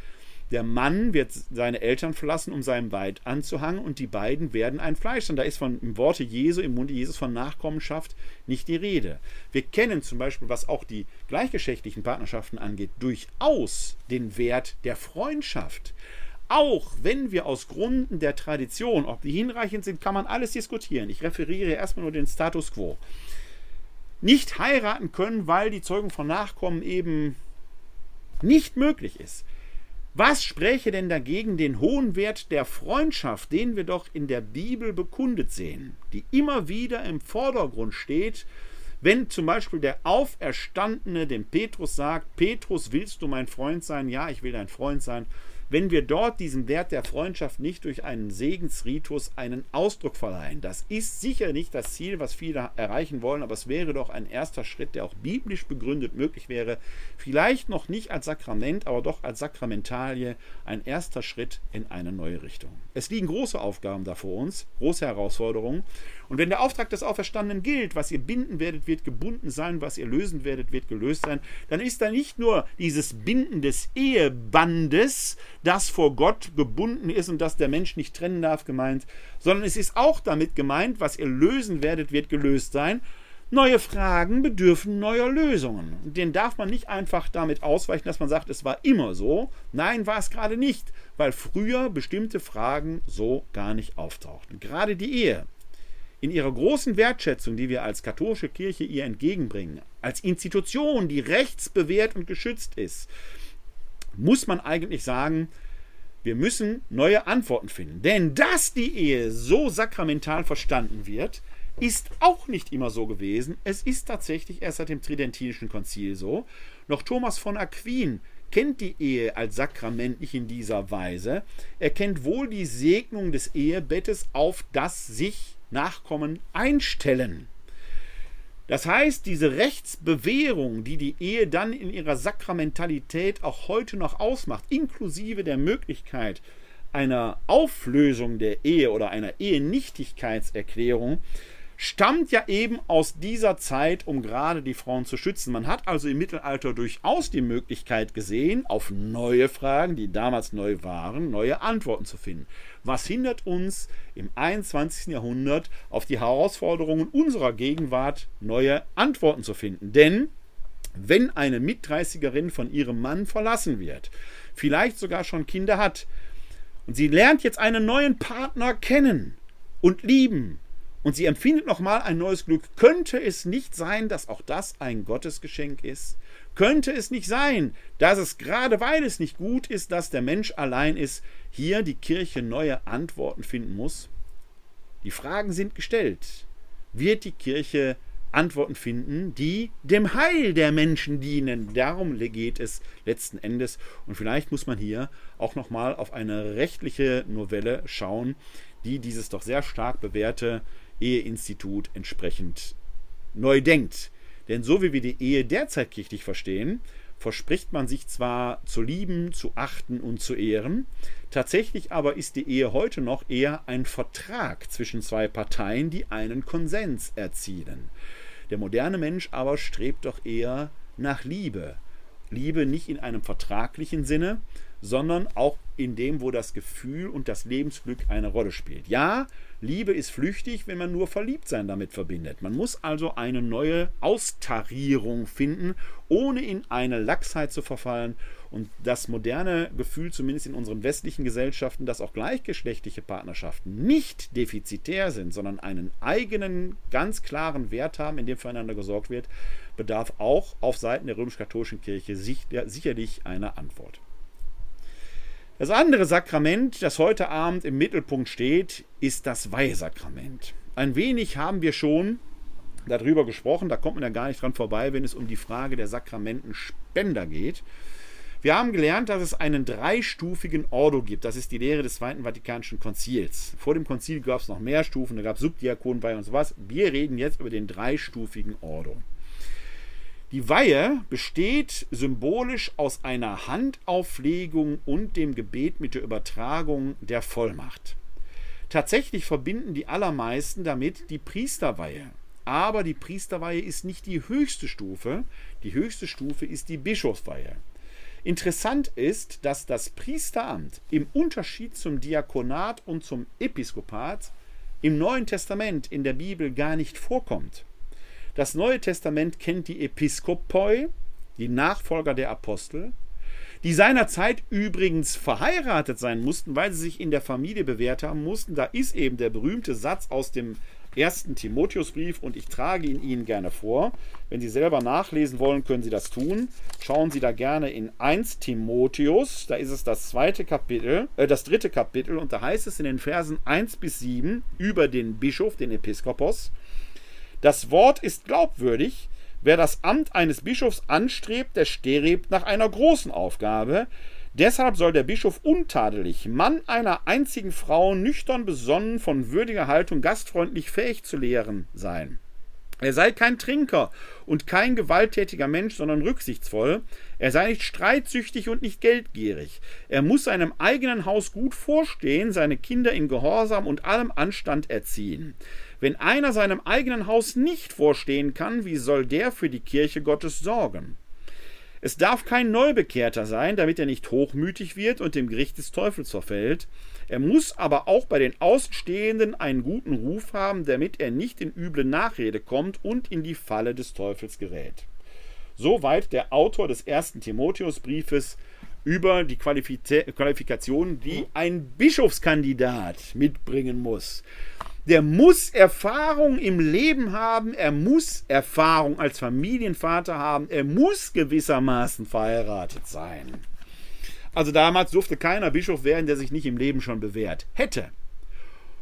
der Mann wird seine Eltern verlassen, um seinem Weid anzuhangen, und die beiden werden ein Fleisch. Und da ist von im Worte Jesu, im Munde Jesus von Nachkommenschaft nicht die Rede. Wir kennen zum Beispiel, was auch die gleichgeschlechtlichen Partnerschaften angeht, durchaus den Wert der Freundschaft. Auch wenn wir aus Gründen der Tradition, ob die hinreichend sind, kann man alles diskutieren. Ich referiere erstmal nur den Status quo. Nicht heiraten können, weil die Zeugung von Nachkommen eben nicht möglich ist Was spräche denn dagegen den hohen Wert der Freundschaft, den wir doch in der Bibel bekundet sehen, die immer wieder im Vordergrund steht, wenn zum Beispiel der Auferstandene dem Petrus sagt, Petrus, willst du mein Freund sein? Ja, ich will dein Freund sein wenn wir dort diesem Wert der Freundschaft nicht durch einen Segensritus einen Ausdruck verleihen. Das ist sicher nicht das Ziel, was viele erreichen wollen, aber es wäre doch ein erster Schritt, der auch biblisch begründet möglich wäre. Vielleicht noch nicht als Sakrament, aber doch als Sakramentalie ein erster Schritt in eine neue Richtung. Es liegen große Aufgaben da vor uns, große Herausforderungen. Und wenn der Auftrag des Auferstandenen gilt, was ihr binden werdet, wird gebunden sein, was ihr lösen werdet, wird gelöst sein, dann ist da nicht nur dieses Binden des Ehebandes, das vor Gott gebunden ist und das der Mensch nicht trennen darf, gemeint, sondern es ist auch damit gemeint, was ihr lösen werdet, wird gelöst sein. Neue Fragen bedürfen neuer Lösungen. Den darf man nicht einfach damit ausweichen, dass man sagt, es war immer so. Nein, war es gerade nicht, weil früher bestimmte Fragen so gar nicht auftauchten. Gerade die Ehe in ihrer großen Wertschätzung, die wir als katholische Kirche ihr entgegenbringen, als Institution, die rechtsbewährt und geschützt ist, muss man eigentlich sagen, wir müssen neue Antworten finden. Denn dass die Ehe so sakramental verstanden wird, ist auch nicht immer so gewesen. Es ist tatsächlich erst seit dem Tridentinischen Konzil so. Noch Thomas von Aquin kennt die Ehe als Sakrament nicht in dieser Weise. Er kennt wohl die Segnung des Ehebettes, auf das sich Nachkommen einstellen. Das heißt, diese Rechtsbewährung, die die Ehe dann in ihrer Sakramentalität auch heute noch ausmacht, inklusive der Möglichkeit einer Auflösung der Ehe oder einer Ehenichtigkeitserklärung, stammt ja eben aus dieser Zeit, um gerade die Frauen zu schützen. Man hat also im Mittelalter durchaus die Möglichkeit gesehen, auf neue Fragen, die damals neu waren, neue Antworten zu finden. Was hindert uns im 21. Jahrhundert auf die Herausforderungen unserer Gegenwart neue Antworten zu finden? Denn wenn eine Mitdreißigerin von ihrem Mann verlassen wird, vielleicht sogar schon Kinder hat, und sie lernt jetzt einen neuen Partner kennen und lieben, und sie empfindet nochmal ein neues Glück. Könnte es nicht sein, dass auch das ein Gottesgeschenk ist? Könnte es nicht sein, dass es gerade weil es nicht gut ist, dass der Mensch allein ist, hier die Kirche neue Antworten finden muss? Die Fragen sind gestellt. Wird die Kirche Antworten finden, die dem Heil der Menschen dienen? Darum geht es letzten Endes. Und vielleicht muss man hier auch nochmal auf eine rechtliche Novelle schauen, die dieses doch sehr stark bewährte Eheinstitut entsprechend neu denkt. Denn so wie wir die Ehe derzeit kirchlich verstehen, verspricht man sich zwar zu lieben, zu achten und zu ehren, tatsächlich aber ist die Ehe heute noch eher ein Vertrag zwischen zwei Parteien, die einen Konsens erzielen. Der moderne Mensch aber strebt doch eher nach Liebe. Liebe nicht in einem vertraglichen Sinne, sondern auch in dem, wo das Gefühl und das Lebensglück eine Rolle spielt. Ja, Liebe ist flüchtig, wenn man nur Verliebtsein damit verbindet. Man muss also eine neue Austarierung finden, ohne in eine Lachsheit zu verfallen. Und das moderne Gefühl, zumindest in unseren westlichen Gesellschaften, dass auch gleichgeschlechtliche Partnerschaften nicht defizitär sind, sondern einen eigenen, ganz klaren Wert haben, in dem füreinander gesorgt wird, bedarf auch auf Seiten der römisch-katholischen Kirche sicherlich einer Antwort. Das andere Sakrament, das heute Abend im Mittelpunkt steht, ist das Weihesakrament. Ein wenig haben wir schon darüber gesprochen, da kommt man ja gar nicht dran vorbei, wenn es um die Frage der Sakramentenspender geht. Wir haben gelernt, dass es einen dreistufigen Ordo gibt. Das ist die Lehre des Zweiten Vatikanischen Konzils. Vor dem Konzil gab es noch mehr Stufen, da gab es Subdiakonen bei und sowas. Wir reden jetzt über den dreistufigen Ordo. Die Weihe besteht symbolisch aus einer Handauflegung und dem Gebet mit der Übertragung der Vollmacht. Tatsächlich verbinden die allermeisten damit die Priesterweihe. Aber die Priesterweihe ist nicht die höchste Stufe. Die höchste Stufe ist die Bischofsweihe. Interessant ist, dass das Priesteramt im Unterschied zum Diakonat und zum Episkopat im Neuen Testament in der Bibel gar nicht vorkommt. Das Neue Testament kennt die Episkopoi, die Nachfolger der Apostel, die seinerzeit übrigens verheiratet sein mussten, weil sie sich in der Familie bewährt haben mussten. Da ist eben der berühmte Satz aus dem ersten Timotheusbrief und ich trage ihn Ihnen gerne vor. Wenn Sie selber nachlesen wollen, können Sie das tun. Schauen Sie da gerne in 1 Timotheus, da ist es das zweite Kapitel, äh, das dritte Kapitel und da heißt es in den Versen 1 bis 7 über den Bischof, den Episkopos. Das Wort ist glaubwürdig. Wer das Amt eines Bischofs anstrebt, der strebt nach einer großen Aufgabe. Deshalb soll der Bischof untadelig, Mann einer einzigen Frau, nüchtern besonnen, von würdiger Haltung, gastfreundlich fähig zu lehren sein. Er sei kein Trinker und kein gewalttätiger Mensch, sondern rücksichtsvoll. Er sei nicht streitsüchtig und nicht geldgierig. Er muss seinem eigenen Haus gut vorstehen, seine Kinder in Gehorsam und allem Anstand erziehen. Wenn einer seinem eigenen Haus nicht vorstehen kann, wie soll der für die Kirche Gottes sorgen? Es darf kein Neubekehrter sein, damit er nicht hochmütig wird und dem Gericht des Teufels verfällt. Er muss aber auch bei den Außenstehenden einen guten Ruf haben, damit er nicht in üble Nachrede kommt und in die Falle des Teufels gerät. Soweit der Autor des ersten Timotheusbriefes über die Qualifikationen, die ein Bischofskandidat mitbringen muss der muss Erfahrung im Leben haben, er muss Erfahrung als Familienvater haben, er muss gewissermaßen verheiratet sein. Also damals durfte keiner Bischof werden, der sich nicht im Leben schon bewährt hätte.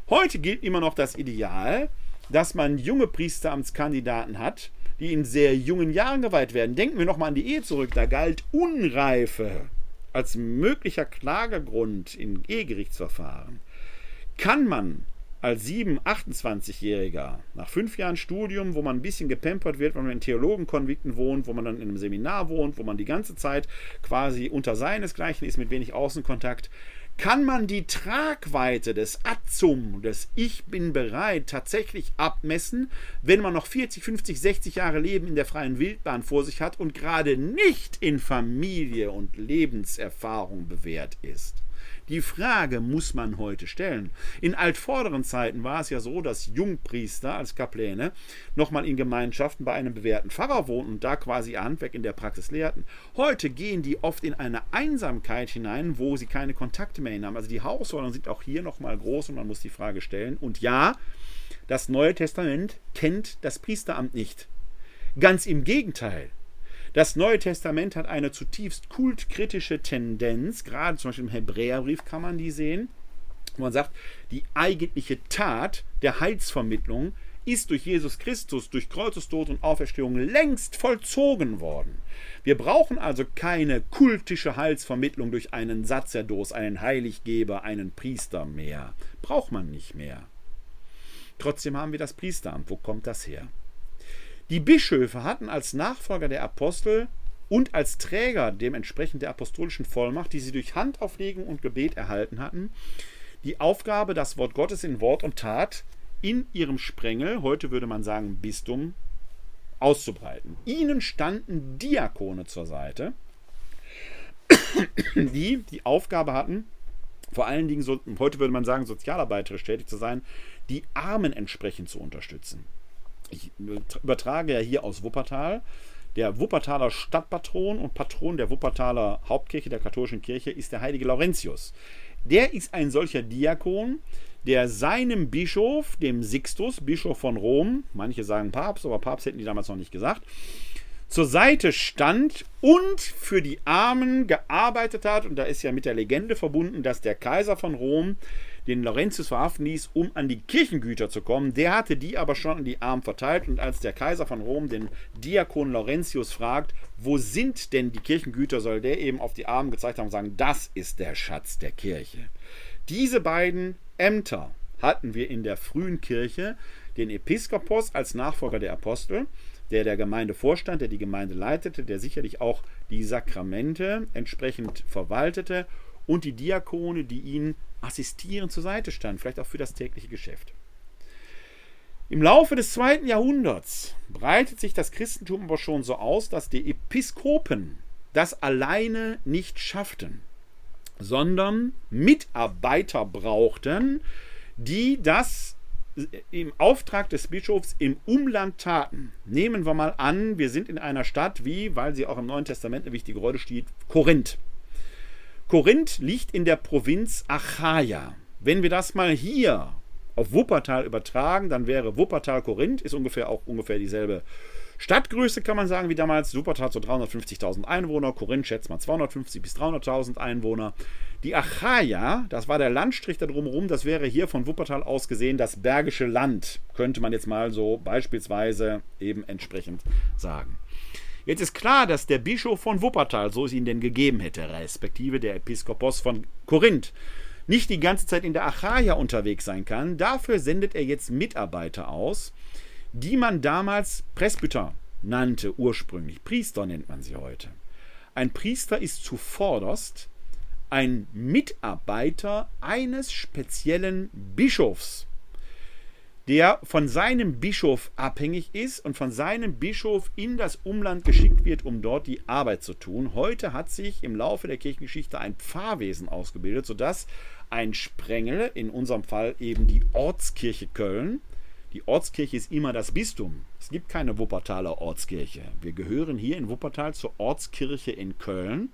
Heute gilt immer noch das Ideal, dass man junge Priesteramtskandidaten hat, die in sehr jungen Jahren geweiht werden. Denken wir nochmal an die Ehe zurück, da galt Unreife als möglicher Klagegrund in Ehegerichtsverfahren. Kann man als 7-, 28-Jähriger, nach fünf Jahren Studium, wo man ein bisschen gepampert wird, wenn man in Theologenkonvikten wohnt, wo man dann in einem Seminar wohnt, wo man die ganze Zeit quasi unter seinesgleichen ist, mit wenig Außenkontakt, kann man die Tragweite des Atzum, des Ich bin bereit, tatsächlich abmessen, wenn man noch 40, 50, 60 Jahre Leben in der freien Wildbahn vor sich hat und gerade nicht in Familie und Lebenserfahrung bewährt ist. Die Frage muss man heute stellen. In altvorderen Zeiten war es ja so, dass Jungpriester als Kapläne nochmal in Gemeinschaften bei einem bewährten Pfarrer wohnten und da quasi ihr Handwerk in der Praxis lehrten. Heute gehen die oft in eine Einsamkeit hinein, wo sie keine Kontakte mehr haben. Also die Herausforderungen sind auch hier nochmal groß und man muss die Frage stellen. Und ja, das Neue Testament kennt das Priesteramt nicht. Ganz im Gegenteil. Das Neue Testament hat eine zutiefst kultkritische Tendenz, gerade zum Beispiel im Hebräerbrief kann man die sehen, wo man sagt, die eigentliche Tat der Heilsvermittlung ist durch Jesus Christus, durch Kreuzestod und Auferstehung längst vollzogen worden. Wir brauchen also keine kultische Heilsvermittlung durch einen Sacerdos, einen Heiliggeber, einen Priester mehr. Braucht man nicht mehr. Trotzdem haben wir das Priesteramt. Wo kommt das her? Die Bischöfe hatten als Nachfolger der Apostel und als Träger dementsprechend der apostolischen Vollmacht, die sie durch Handauflegung und Gebet erhalten hatten, die Aufgabe, das Wort Gottes in Wort und Tat in ihrem Sprengel, heute würde man sagen Bistum, auszubreiten. Ihnen standen Diakone zur Seite, die die Aufgabe hatten, vor allen Dingen, so, heute würde man sagen, sozialarbeiterisch tätig zu sein, die Armen entsprechend zu unterstützen ich übertrage ja hier aus Wuppertal. Der Wuppertaler Stadtpatron und Patron der Wuppertaler Hauptkirche der katholischen Kirche ist der heilige Laurentius. Der ist ein solcher Diakon, der seinem Bischof, dem Sixtus, Bischof von Rom, manche sagen Papst, aber Papst hätten die damals noch nicht gesagt, zur Seite stand und für die Armen gearbeitet hat. Und da ist ja mit der Legende verbunden, dass der Kaiser von Rom den Laurentius verhaften ließ, um an die Kirchengüter zu kommen. Der hatte die aber schon an die Armen verteilt. Und als der Kaiser von Rom den Diakon Laurentius fragt, wo sind denn die Kirchengüter, soll der eben auf die Armen gezeigt haben und sagen, das ist der Schatz der Kirche. Diese beiden Ämter hatten wir in der frühen Kirche, den Episkopos als Nachfolger der Apostel der der Gemeinde vorstand, der die Gemeinde leitete, der sicherlich auch die Sakramente entsprechend verwaltete und die Diakone, die ihn assistieren zur Seite standen, vielleicht auch für das tägliche Geschäft. Im Laufe des zweiten Jahrhunderts breitet sich das Christentum aber schon so aus, dass die Episkopen das alleine nicht schafften, sondern Mitarbeiter brauchten, die das im Auftrag des Bischofs im Umland taten. Nehmen wir mal an, wir sind in einer Stadt wie, weil sie auch im Neuen Testament eine wichtige Rolle steht, Korinth. Korinth liegt in der Provinz Achaia. Wenn wir das mal hier auf Wuppertal übertragen, dann wäre Wuppertal Korinth, ist ungefähr auch ungefähr dieselbe Stadtgröße, kann man sagen, wie damals. Wuppertal so 350.000 Einwohner, Korinth schätzt mal 250.000 bis 300.000 Einwohner. Die Achaia, das war der Landstrich da drumherum, das wäre hier von Wuppertal aus gesehen das Bergische Land, könnte man jetzt mal so beispielsweise eben entsprechend sagen. Jetzt ist klar, dass der Bischof von Wuppertal, so es ihn denn gegeben hätte, respektive der Episkopos von Korinth, nicht die ganze Zeit in der Achaia unterwegs sein kann. Dafür sendet er jetzt Mitarbeiter aus, die man damals Presbyter nannte, ursprünglich. Priester nennt man sie heute. Ein Priester ist zuvorderst ein Mitarbeiter eines speziellen Bischofs, der von seinem Bischof abhängig ist und von seinem Bischof in das Umland geschickt wird, um dort die Arbeit zu tun. Heute hat sich im Laufe der Kirchengeschichte ein Pfarrwesen ausgebildet, sodass ein Sprengel, in unserem Fall eben die Ortskirche Köln, die Ortskirche ist immer das Bistum. Es gibt keine Wuppertaler Ortskirche. Wir gehören hier in Wuppertal zur Ortskirche in Köln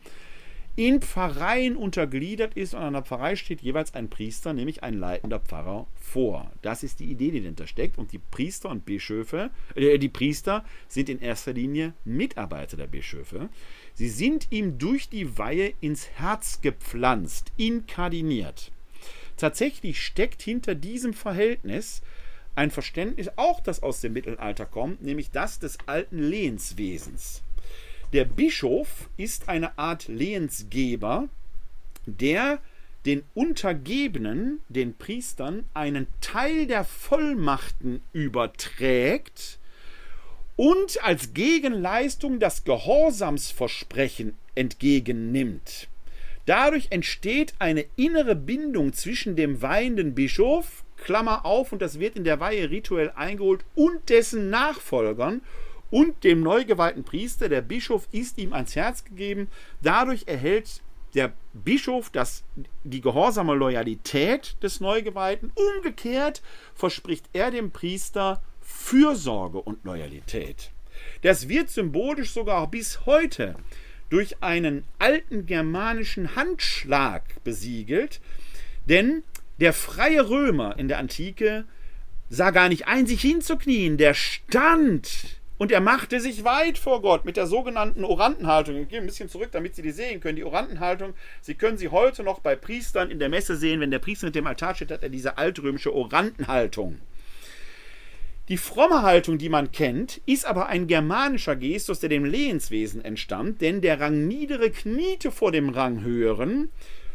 in Pfarreien untergliedert ist und an der Pfarrei steht jeweils ein Priester, nämlich ein leitender Pfarrer vor. Das ist die Idee, die dahinter steckt. Und die Priester und Bischöfe, äh, die Priester sind in erster Linie Mitarbeiter der Bischöfe. Sie sind ihm durch die Weihe ins Herz gepflanzt, inkardiniert. Tatsächlich steckt hinter diesem Verhältnis ein Verständnis, auch das aus dem Mittelalter kommt, nämlich das des alten Lehenswesens. Der Bischof ist eine Art Lehensgeber, der den Untergebenen, den Priestern, einen Teil der Vollmachten überträgt und als Gegenleistung das Gehorsamsversprechen entgegennimmt. Dadurch entsteht eine innere Bindung zwischen dem weihenden Bischof, Klammer auf, und das wird in der Weihe rituell eingeholt, und dessen Nachfolgern und dem neu geweihten Priester. Der Bischof ist ihm ans Herz gegeben. Dadurch erhält der Bischof das, die gehorsame Loyalität des Neugeweihten. Umgekehrt verspricht er dem Priester Fürsorge und Loyalität. Das wird symbolisch sogar bis heute durch einen alten germanischen Handschlag besiegelt, denn der freie Römer in der Antike sah gar nicht ein, sich hinzuknien, der stand und er machte sich weit vor Gott mit der sogenannten Orantenhaltung. Ich gehe ein bisschen zurück, damit Sie die sehen können. Die Orantenhaltung, Sie können sie heute noch bei Priestern in der Messe sehen. Wenn der Priester mit dem Altar steht, hat er diese altrömische Orantenhaltung. Die fromme Haltung, die man kennt, ist aber ein germanischer Gestus, der dem Lehenswesen entstammt, denn der Rangniedere kniete vor dem Ranghöheren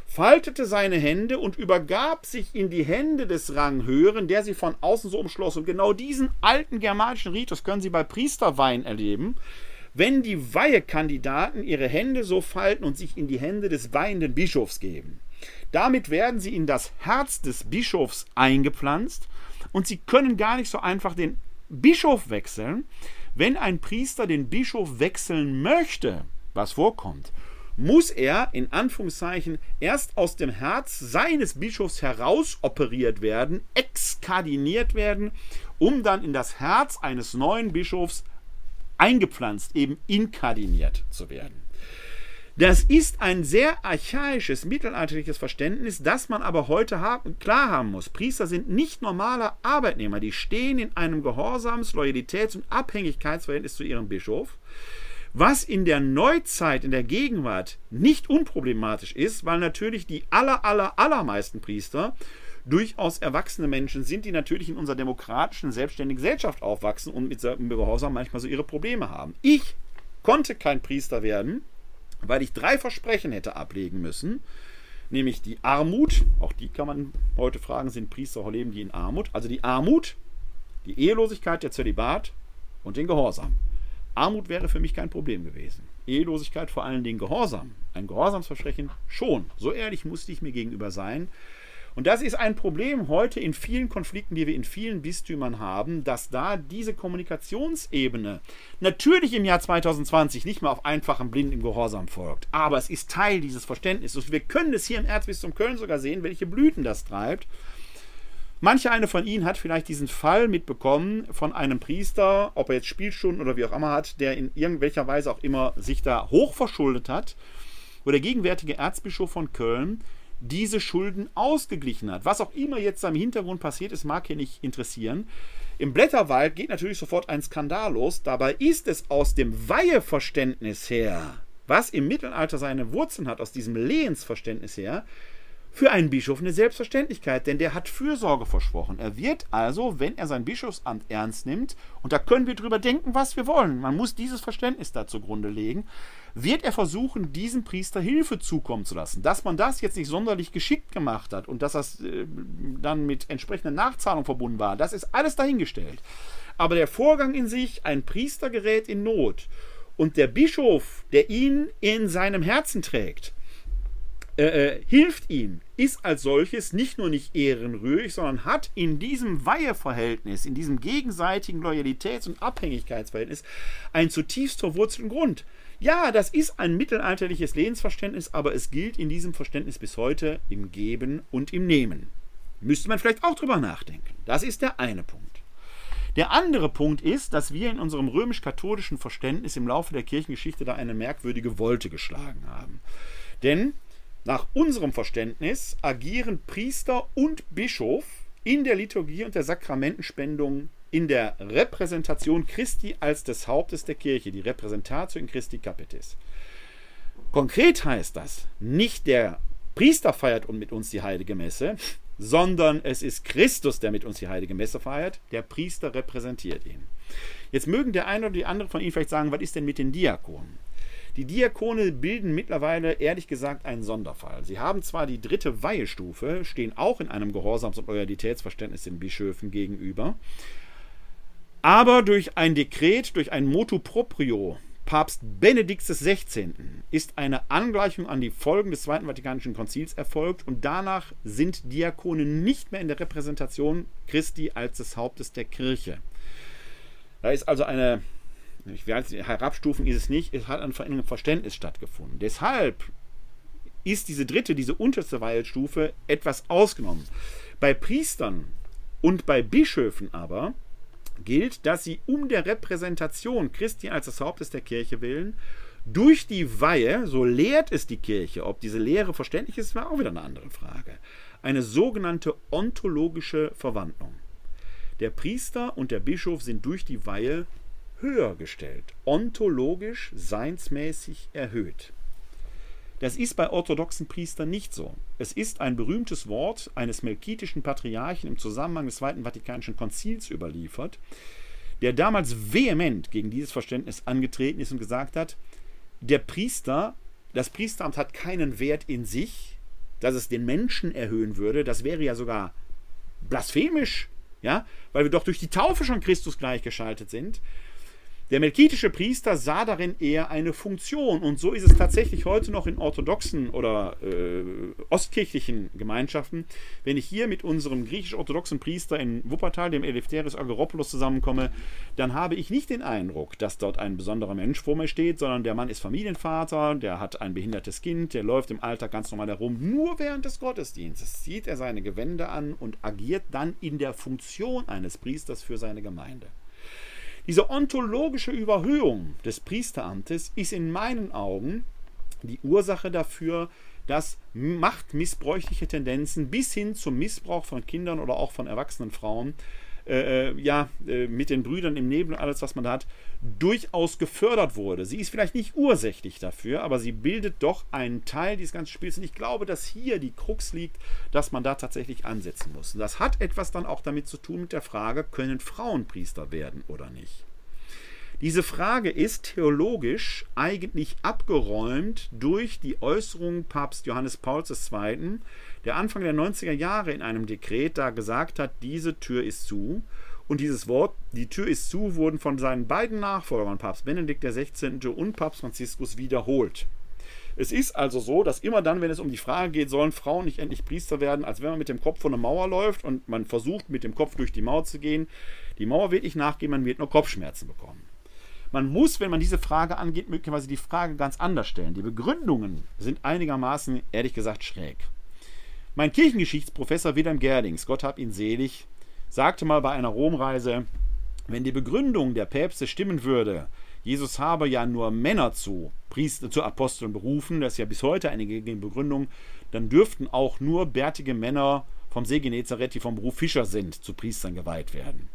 faltete seine Hände und übergab sich in die Hände des Ranghöheren, der sie von außen so umschloss. Und genau diesen alten germanischen Ritus können Sie bei Priesterweihen erleben, wenn die Weihekandidaten ihre Hände so falten und sich in die Hände des weihenden Bischofs geben. Damit werden sie in das Herz des Bischofs eingepflanzt und sie können gar nicht so einfach den Bischof wechseln. Wenn ein Priester den Bischof wechseln möchte, was vorkommt, muss er in Anführungszeichen erst aus dem Herz seines Bischofs heraus operiert werden, exkardiniert werden, um dann in das Herz eines neuen Bischofs eingepflanzt, eben inkardiniert zu werden. Das ist ein sehr archaisches, mittelalterliches Verständnis, das man aber heute haben, klar haben muss. Priester sind nicht normale Arbeitnehmer, die stehen in einem Gehorsams-, Loyalitäts- und Abhängigkeitsverhältnis zu ihrem Bischof. Was in der Neuzeit, in der Gegenwart nicht unproblematisch ist, weil natürlich die aller, aller, allermeisten Priester durchaus erwachsene Menschen sind, die natürlich in unserer demokratischen, selbstständigen Gesellschaft aufwachsen und mit Gehorsam manchmal so ihre Probleme haben. Ich konnte kein Priester werden, weil ich drei Versprechen hätte ablegen müssen, nämlich die Armut, auch die kann man heute fragen, sind Priester leben die in Armut? Also die Armut, die Ehelosigkeit, der Zölibat und den Gehorsam. Armut wäre für mich kein Problem gewesen. Ehelosigkeit vor allen Dingen Gehorsam. Ein Gehorsamsversprechen schon. So ehrlich musste ich mir gegenüber sein. Und das ist ein Problem heute in vielen Konflikten, die wir in vielen Bistümern haben, dass da diese Kommunikationsebene natürlich im Jahr 2020 nicht mehr auf einfachem blinden Gehorsam folgt. Aber es ist Teil dieses Verständnisses. Wir können es hier im Erzbistum Köln sogar sehen, welche Blüten das treibt. Manche eine von Ihnen hat vielleicht diesen Fall mitbekommen von einem Priester, ob er jetzt Spielstunden oder wie auch immer hat, der in irgendwelcher Weise auch immer sich da hochverschuldet hat, wo der gegenwärtige Erzbischof von Köln diese Schulden ausgeglichen hat. Was auch immer jetzt am Hintergrund passiert ist, mag hier nicht interessieren. Im Blätterwald geht natürlich sofort ein Skandal los. Dabei ist es aus dem Weiheverständnis her, was im Mittelalter seine Wurzeln hat, aus diesem Lehensverständnis her, für einen Bischof eine Selbstverständlichkeit, denn der hat Fürsorge versprochen. Er wird also, wenn er sein Bischofsamt ernst nimmt, und da können wir drüber denken, was wir wollen, man muss dieses Verständnis da zugrunde legen, wird er versuchen, diesem Priester Hilfe zukommen zu lassen. Dass man das jetzt nicht sonderlich geschickt gemacht hat und dass das äh, dann mit entsprechender Nachzahlung verbunden war, das ist alles dahingestellt. Aber der Vorgang in sich, ein Priester gerät in Not und der Bischof, der ihn in seinem Herzen trägt, äh, äh, hilft ihm, ist als solches nicht nur nicht ehrenrührig, sondern hat in diesem Weiheverhältnis, in diesem gegenseitigen Loyalitäts- und Abhängigkeitsverhältnis einen zutiefst verwurzelten Grund. Ja, das ist ein mittelalterliches Lebensverständnis, aber es gilt in diesem Verständnis bis heute im Geben und im Nehmen. Müsste man vielleicht auch drüber nachdenken. Das ist der eine Punkt. Der andere Punkt ist, dass wir in unserem römisch-katholischen Verständnis im Laufe der Kirchengeschichte da eine merkwürdige Wolte geschlagen haben. Denn nach unserem Verständnis agieren Priester und Bischof in der Liturgie und der Sakramentenspendung in der Repräsentation Christi als des Hauptes der Kirche, die Repräsentatio in Christi Capitis. Konkret heißt das, nicht der Priester feiert mit uns die heilige Messe, sondern es ist Christus, der mit uns die heilige Messe feiert. Der Priester repräsentiert ihn. Jetzt mögen der eine oder die andere von Ihnen vielleicht sagen, was ist denn mit den Diakonen? Die Diakone bilden mittlerweile ehrlich gesagt einen Sonderfall. Sie haben zwar die dritte Weihestufe, stehen auch in einem Gehorsams- und Loyalitätsverständnis den Bischöfen gegenüber, aber durch ein Dekret, durch ein Motu proprio Papst Benedikt XVI. ist eine Angleichung an die Folgen des Zweiten Vatikanischen Konzils erfolgt und danach sind Diakone nicht mehr in der Repräsentation Christi als des Hauptes der Kirche. Da ist also eine ich weiß, herabstufen ist es nicht, es hat ein Veränderung im Verständnis stattgefunden. Deshalb ist diese dritte, diese unterste Weilstufe etwas ausgenommen. Bei Priestern und bei Bischöfen aber gilt, dass sie um der Repräsentation Christi als des Hauptes der Kirche willen, durch die Weihe, so lehrt es die Kirche, ob diese Lehre verständlich ist, war auch wieder eine andere Frage, eine sogenannte ontologische Verwandlung. Der Priester und der Bischof sind durch die Weihe höher gestellt, ontologisch, seinsmäßig erhöht. Das ist bei orthodoxen Priestern nicht so. Es ist ein berühmtes Wort eines melkitischen Patriarchen im Zusammenhang des Zweiten Vatikanischen Konzils überliefert, der damals vehement gegen dieses Verständnis angetreten ist und gesagt hat, der Priester, das Priesteramt hat keinen Wert in sich, dass es den Menschen erhöhen würde, das wäre ja sogar blasphemisch, ja, weil wir doch durch die Taufe schon Christus gleichgeschaltet sind. Der melkitische Priester sah darin eher eine Funktion und so ist es tatsächlich heute noch in orthodoxen oder äh, ostkirchlichen Gemeinschaften. Wenn ich hier mit unserem griechisch-orthodoxen Priester in Wuppertal, dem Eleftherios Ageropoulos, zusammenkomme, dann habe ich nicht den Eindruck, dass dort ein besonderer Mensch vor mir steht, sondern der Mann ist Familienvater, der hat ein behindertes Kind, der läuft im Alltag ganz normal herum. Nur während des Gottesdienstes zieht er seine Gewände an und agiert dann in der Funktion eines Priesters für seine Gemeinde. Diese ontologische Überhöhung des Priesteramtes ist in meinen Augen die Ursache dafür, dass machtmissbräuchliche Tendenzen bis hin zum Missbrauch von Kindern oder auch von erwachsenen Frauen äh, äh, ja, äh, mit den Brüdern im Nebel, alles, was man da hat, durchaus gefördert wurde. Sie ist vielleicht nicht ursächlich dafür, aber sie bildet doch einen Teil dieses ganzen Spiels. Und ich glaube, dass hier die Krux liegt, dass man da tatsächlich ansetzen muss. Und das hat etwas dann auch damit zu tun mit der Frage, können Frauen Priester werden oder nicht? Diese Frage ist theologisch eigentlich abgeräumt durch die Äußerung Papst Johannes Pauls II., der Anfang der 90er Jahre in einem Dekret da gesagt hat, diese Tür ist zu. Und dieses Wort, die Tür ist zu, wurden von seinen beiden Nachfolgern, Papst Benedikt XVI. und Papst Franziskus, wiederholt. Es ist also so, dass immer dann, wenn es um die Frage geht, sollen Frauen nicht endlich Priester werden, als wenn man mit dem Kopf vor eine Mauer läuft und man versucht, mit dem Kopf durch die Mauer zu gehen. Die Mauer wird nicht nachgehen, man wird nur Kopfschmerzen bekommen. Man muss, wenn man diese Frage angeht, möglicherweise die Frage ganz anders stellen. Die Begründungen sind einigermaßen, ehrlich gesagt, schräg. Mein Kirchengeschichtsprofessor Wilhelm Gerdings, Gott hab ihn selig, sagte mal bei einer Romreise, wenn die Begründung der Päpste stimmen würde, Jesus habe ja nur Männer zu, Priester, zu Aposteln berufen, das ist ja bis heute eine Begründung, dann dürften auch nur bärtige Männer vom See Genezareth, die vom Beruf Fischer sind, zu Priestern geweiht werden.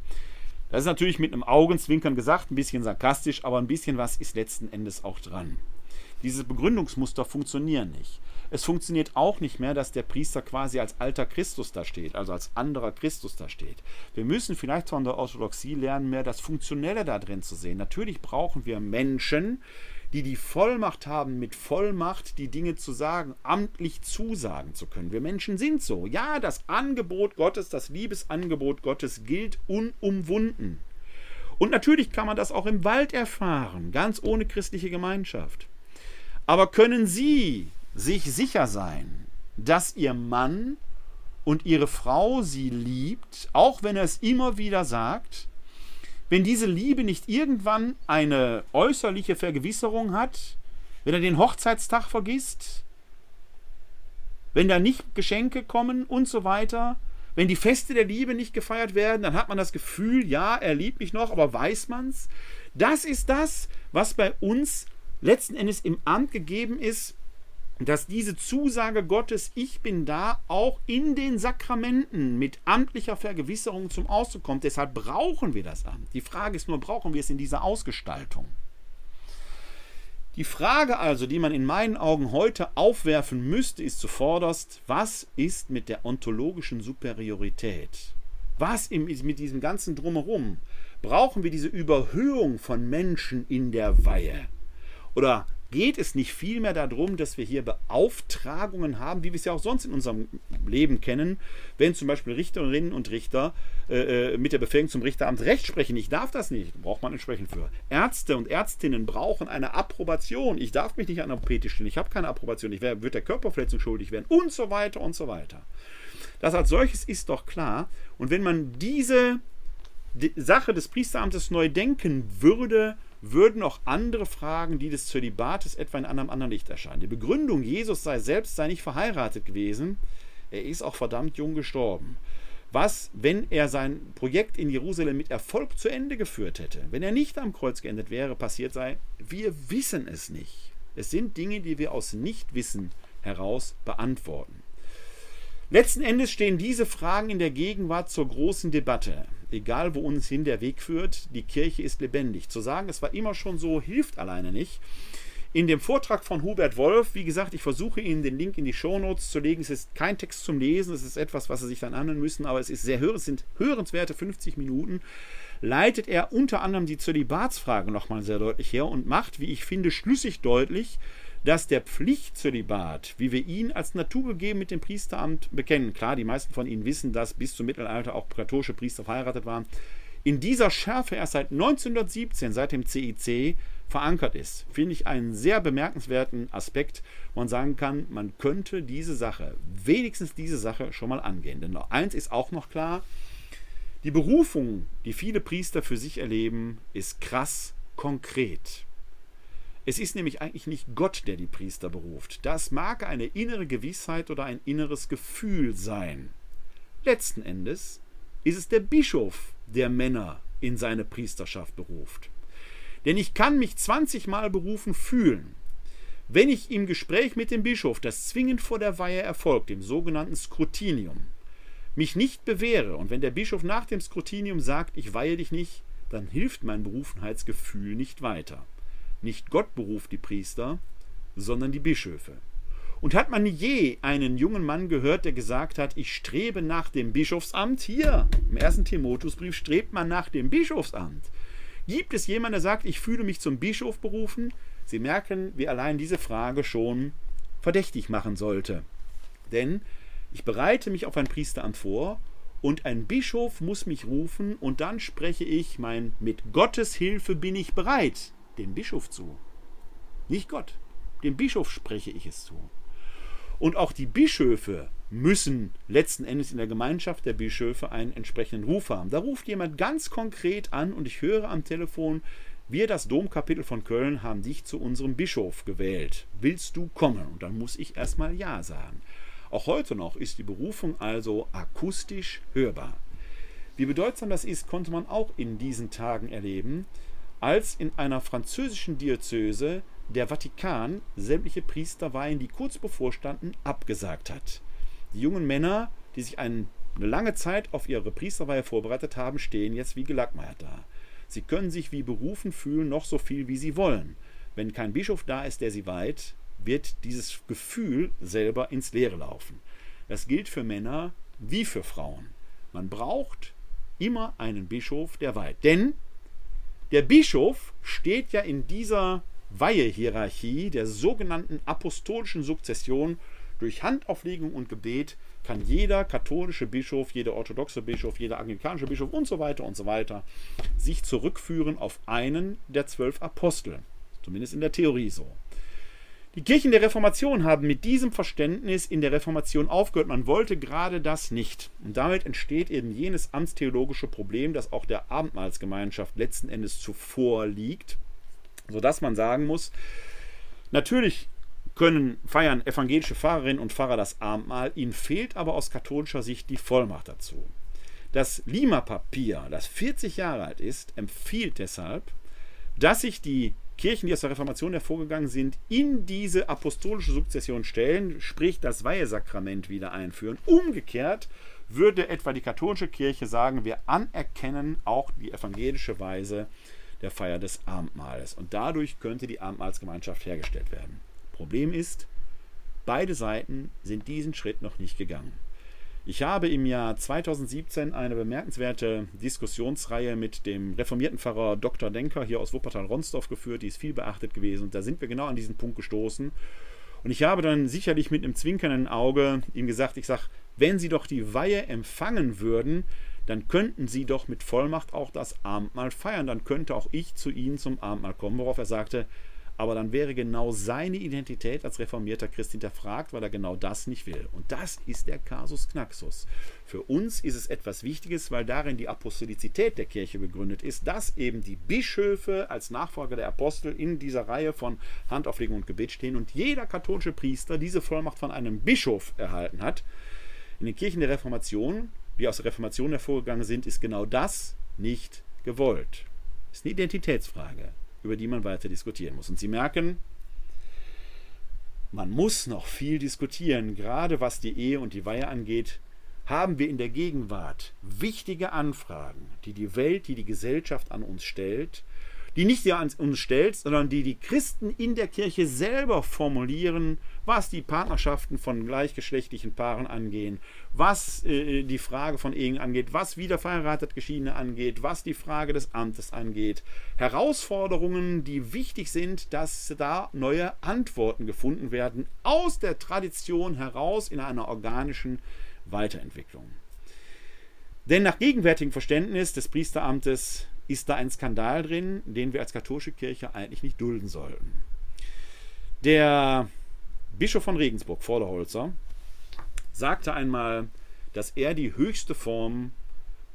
Das ist natürlich mit einem Augenzwinkern gesagt, ein bisschen sarkastisch, aber ein bisschen was ist letzten Endes auch dran. Diese Begründungsmuster funktionieren nicht. Es funktioniert auch nicht mehr, dass der Priester quasi als alter Christus da steht, also als anderer Christus da steht. Wir müssen vielleicht von der Orthodoxie lernen, mehr das Funktionelle da drin zu sehen. Natürlich brauchen wir Menschen, die die Vollmacht haben, mit Vollmacht die Dinge zu sagen, amtlich zusagen zu können. Wir Menschen sind so. Ja, das Angebot Gottes, das Liebesangebot Gottes gilt unumwunden. Und natürlich kann man das auch im Wald erfahren, ganz ohne christliche Gemeinschaft. Aber können Sie sich sicher sein, dass Ihr Mann und Ihre Frau Sie liebt, auch wenn er es immer wieder sagt, wenn diese Liebe nicht irgendwann eine äußerliche Vergewisserung hat, wenn er den Hochzeitstag vergisst, wenn da nicht Geschenke kommen und so weiter, wenn die Feste der Liebe nicht gefeiert werden, dann hat man das Gefühl, ja, er liebt mich noch, aber weiß man's? Das ist das, was bei uns letzten Endes im Amt gegeben ist, dass diese Zusage Gottes, ich bin da, auch in den Sakramenten mit amtlicher Vergewisserung zum Ausdruck kommt. Deshalb brauchen wir das Amt. Die Frage ist nur, brauchen wir es in dieser Ausgestaltung? Die Frage also, die man in meinen Augen heute aufwerfen müsste, ist zuvorderst, was ist mit der ontologischen Superiorität? Was ist mit diesem ganzen Drumherum? Brauchen wir diese Überhöhung von Menschen in der Weihe? Oder geht es nicht vielmehr darum, dass wir hier Beauftragungen haben, wie wir es ja auch sonst in unserem Leben kennen, wenn zum Beispiel Richterinnen und Richter äh, äh, mit der Befähigung zum Richteramt Recht sprechen. Ich darf das nicht, braucht man entsprechend für. Ärzte und Ärztinnen brauchen eine Approbation. Ich darf mich nicht an der OP stellen, ich habe keine Approbation, ich werde der Körperverletzung schuldig werden und so weiter und so weiter. Das als solches ist doch klar. Und wenn man diese Sache des Priesteramtes neu denken würde, würden auch andere Fragen, die des Zölibates etwa in einem anderen Licht erscheinen. Die Begründung, Jesus sei selbst sei nicht verheiratet gewesen, er ist auch verdammt jung gestorben. Was, wenn er sein Projekt in Jerusalem mit Erfolg zu Ende geführt hätte, wenn er nicht am Kreuz geendet wäre, passiert sei, wir wissen es nicht. Es sind Dinge, die wir aus Nichtwissen heraus beantworten. Letzten Endes stehen diese Fragen in der Gegenwart zur großen Debatte egal wo uns hin der Weg führt, die Kirche ist lebendig. Zu sagen, es war immer schon so, hilft alleine nicht. In dem Vortrag von Hubert Wolf, wie gesagt, ich versuche Ihnen den Link in die Shownotes zu legen. Es ist kein Text zum Lesen, es ist etwas, was Sie sich dann anhören müssen, aber es ist sehr es sind hörenswerte 50 Minuten. Leitet er unter anderem die Zölibatsfrage nochmal sehr deutlich her und macht, wie ich finde, schlüssig deutlich, dass der Pflichtzölibat, wie wir ihn als naturgegeben mit dem Priesteramt bekennen, klar, die meisten von Ihnen wissen, dass bis zum Mittelalter auch katholische Priester verheiratet waren, in dieser Schärfe erst seit 1917, seit dem CIC, verankert ist, finde ich einen sehr bemerkenswerten Aspekt, wo man sagen kann, man könnte diese Sache, wenigstens diese Sache schon mal angehen. Denn eins ist auch noch klar, die Berufung, die viele Priester für sich erleben, ist krass konkret. Es ist nämlich eigentlich nicht Gott, der die Priester beruft. Das mag eine innere Gewissheit oder ein inneres Gefühl sein. Letzten Endes ist es der Bischof, der Männer in seine Priesterschaft beruft. Denn ich kann mich 20 Mal berufen fühlen. Wenn ich im Gespräch mit dem Bischof, das zwingend vor der Weihe erfolgt, dem sogenannten Skrutinium, mich nicht bewähre und wenn der Bischof nach dem Skrutinium sagt, ich weihe dich nicht, dann hilft mein Berufenheitsgefühl nicht weiter. Nicht Gott beruft die Priester, sondern die Bischöfe. Und hat man je einen jungen Mann gehört, der gesagt hat, ich strebe nach dem Bischofsamt? Hier, im ersten Timotheusbrief strebt man nach dem Bischofsamt. Gibt es jemanden, der sagt, ich fühle mich zum Bischof berufen? Sie merken, wie allein diese Frage schon verdächtig machen sollte. Denn ich bereite mich auf ein Priesteramt vor und ein Bischof muss mich rufen und dann spreche ich mein mit Gottes Hilfe bin ich bereit dem Bischof zu. Nicht Gott. Dem Bischof spreche ich es zu. Und auch die Bischöfe müssen letzten Endes in der Gemeinschaft der Bischöfe einen entsprechenden Ruf haben. Da ruft jemand ganz konkret an und ich höre am Telefon, wir, das Domkapitel von Köln, haben dich zu unserem Bischof gewählt. Willst du kommen? Und dann muss ich erstmal Ja sagen. Auch heute noch ist die Berufung also akustisch hörbar. Wie bedeutsam das ist, konnte man auch in diesen Tagen erleben, als in einer französischen Diözese der Vatikan sämtliche Priesterweihen, die kurz bevorstanden, abgesagt hat. Die jungen Männer, die sich ein, eine lange Zeit auf ihre Priesterweihe vorbereitet haben, stehen jetzt wie gelackmeiert da. Sie können sich wie berufen fühlen, noch so viel wie sie wollen. Wenn kein Bischof da ist, der sie weiht, wird dieses Gefühl selber ins Leere laufen. Das gilt für Männer wie für Frauen. Man braucht immer einen Bischof, der weiht. Denn der Bischof steht ja in dieser Weihehierarchie der sogenannten apostolischen Sukzession durch Handauflegung und Gebet kann jeder katholische Bischof, jeder orthodoxe Bischof, jeder anglikanische Bischof und so weiter und so weiter sich zurückführen auf einen der zwölf Apostel. Zumindest in der Theorie so. Die Kirchen der Reformation haben mit diesem Verständnis in der Reformation aufgehört. Man wollte gerade das nicht. Und damit entsteht eben jenes amtstheologische Problem, das auch der Abendmahlsgemeinschaft letzten Endes zuvor liegt, sodass man sagen muss, natürlich können feiern evangelische Pfarrerinnen und Pfarrer das Abendmahl, ihnen fehlt aber aus katholischer Sicht die Vollmacht dazu. Das Lima-Papier, das 40 Jahre alt ist, empfiehlt deshalb, dass sich die Kirchen, die aus der Reformation hervorgegangen sind, in diese apostolische Sukzession stellen, sprich das Weihesakrament wieder einführen. Umgekehrt würde etwa die katholische Kirche sagen, wir anerkennen auch die evangelische Weise der Feier des Abendmahles. Und dadurch könnte die Abendmahlsgemeinschaft hergestellt werden. Problem ist, beide Seiten sind diesen Schritt noch nicht gegangen. Ich habe im Jahr 2017 eine bemerkenswerte Diskussionsreihe mit dem reformierten Pfarrer Dr. Denker hier aus Wuppertal-Ronsdorf geführt, die ist viel beachtet gewesen und da sind wir genau an diesen Punkt gestoßen. Und ich habe dann sicherlich mit einem zwinkernden Auge ihm gesagt, ich sage, wenn Sie doch die Weihe empfangen würden, dann könnten Sie doch mit Vollmacht auch das Abendmahl feiern, dann könnte auch ich zu Ihnen zum Abendmahl kommen, worauf er sagte, aber dann wäre genau seine Identität als reformierter Christ hinterfragt, weil er genau das nicht will. Und das ist der Kasus Knaxus. Für uns ist es etwas Wichtiges, weil darin die Apostolizität der Kirche begründet ist, dass eben die Bischöfe als Nachfolger der Apostel in dieser Reihe von Handauflegung und Gebet stehen und jeder katholische Priester diese Vollmacht von einem Bischof erhalten hat. In den Kirchen der Reformation, die aus der Reformation hervorgegangen sind, ist genau das nicht gewollt. Das ist eine Identitätsfrage über die man weiter diskutieren muss. Und Sie merken, man muss noch viel diskutieren, gerade was die Ehe und die Weihe angeht. Haben wir in der Gegenwart wichtige Anfragen, die die Welt, die die Gesellschaft an uns stellt, die nicht ja an uns stellt, sondern die die Christen in der Kirche selber formulieren, was die Partnerschaften von gleichgeschlechtlichen Paaren angehen, was äh, die Frage von Ehen angeht, was wieder verheiratet Geschiedene angeht, was die Frage des Amtes angeht. Herausforderungen, die wichtig sind, dass da neue Antworten gefunden werden, aus der Tradition heraus in einer organischen Weiterentwicklung. Denn nach gegenwärtigem Verständnis des Priesteramtes ist da ein Skandal drin, den wir als katholische Kirche eigentlich nicht dulden sollten. Der Bischof von Regensburg, Vorderholzer, sagte einmal, dass er die höchste Form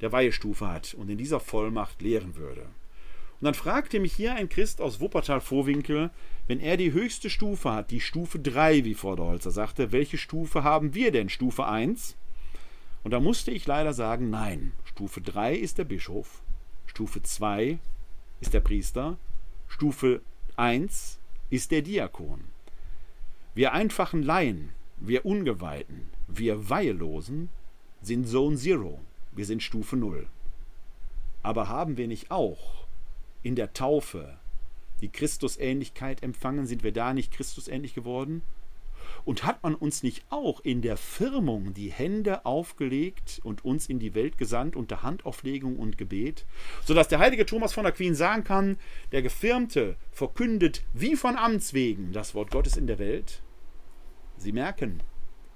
der Weihestufe hat und in dieser Vollmacht lehren würde. Und dann fragte mich hier ein Christ aus Wuppertal-Vorwinkel, wenn er die höchste Stufe hat, die Stufe 3, wie Vorderholzer sagte, welche Stufe haben wir denn? Stufe 1? Und da musste ich leider sagen, nein, Stufe 3 ist der Bischof, Stufe 2 ist der Priester, Stufe 1 ist der Diakon. Wir einfachen Laien, wir Ungeweihten, wir Weihelosen sind Zone Zero, wir sind Stufe 0. Aber haben wir nicht auch in der Taufe die Christusähnlichkeit empfangen? Sind wir da nicht Christusähnlich geworden? Und hat man uns nicht auch in der Firmung die Hände aufgelegt und uns in die Welt gesandt unter Handauflegung und Gebet, sodass der heilige Thomas von Aquin sagen kann, der Gefirmte verkündet wie von Amts wegen das Wort Gottes in der Welt? Sie merken,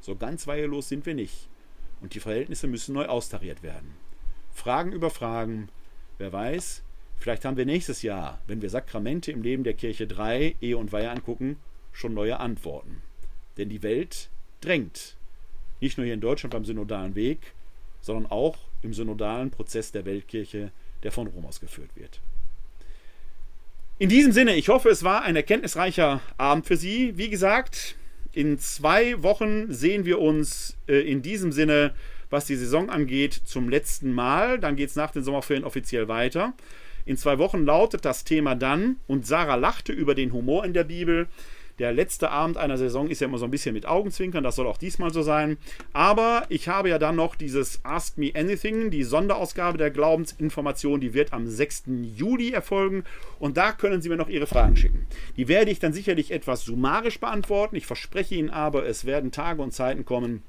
so ganz weihelos sind wir nicht. Und die Verhältnisse müssen neu austariert werden. Fragen über Fragen. Wer weiß, vielleicht haben wir nächstes Jahr, wenn wir Sakramente im Leben der Kirche 3, Ehe und Weihe angucken, schon neue Antworten. Denn die Welt drängt. Nicht nur hier in Deutschland beim synodalen Weg, sondern auch im synodalen Prozess der Weltkirche, der von Rom aus geführt wird. In diesem Sinne, ich hoffe, es war ein erkenntnisreicher Abend für Sie. Wie gesagt, in zwei Wochen sehen wir uns äh, in diesem Sinne, was die Saison angeht, zum letzten Mal. Dann geht es nach den Sommerferien offiziell weiter. In zwei Wochen lautet das Thema dann, und Sarah lachte über den Humor in der Bibel. Der letzte Abend einer Saison ist ja immer so ein bisschen mit Augenzwinkern, das soll auch diesmal so sein. Aber ich habe ja dann noch dieses Ask Me Anything, die Sonderausgabe der Glaubensinformation, die wird am 6. Juli erfolgen und da können Sie mir noch Ihre Fragen schicken. Die werde ich dann sicherlich etwas summarisch beantworten. Ich verspreche Ihnen aber, es werden Tage und Zeiten kommen,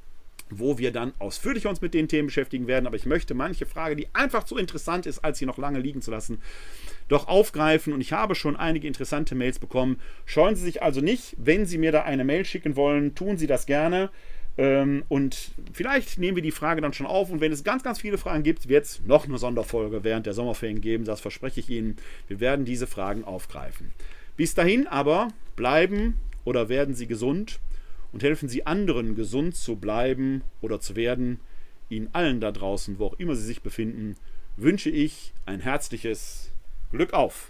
wo wir dann ausführlicher uns mit den Themen beschäftigen werden. Aber ich möchte manche Frage, die einfach zu interessant ist, als sie noch lange liegen zu lassen, doch aufgreifen. Und ich habe schon einige interessante Mails bekommen. Scheuen Sie sich also nicht, wenn Sie mir da eine Mail schicken wollen, tun Sie das gerne. Ähm, und vielleicht nehmen wir die Frage dann schon auf. Und wenn es ganz, ganz viele Fragen gibt, wird es noch eine Sonderfolge während der Sommerferien geben. Das verspreche ich Ihnen. Wir werden diese Fragen aufgreifen. Bis dahin aber bleiben oder werden Sie gesund und helfen Sie anderen, gesund zu bleiben oder zu werden. Ihnen allen da draußen, wo auch immer Sie sich befinden, wünsche ich ein herzliches Glück auf!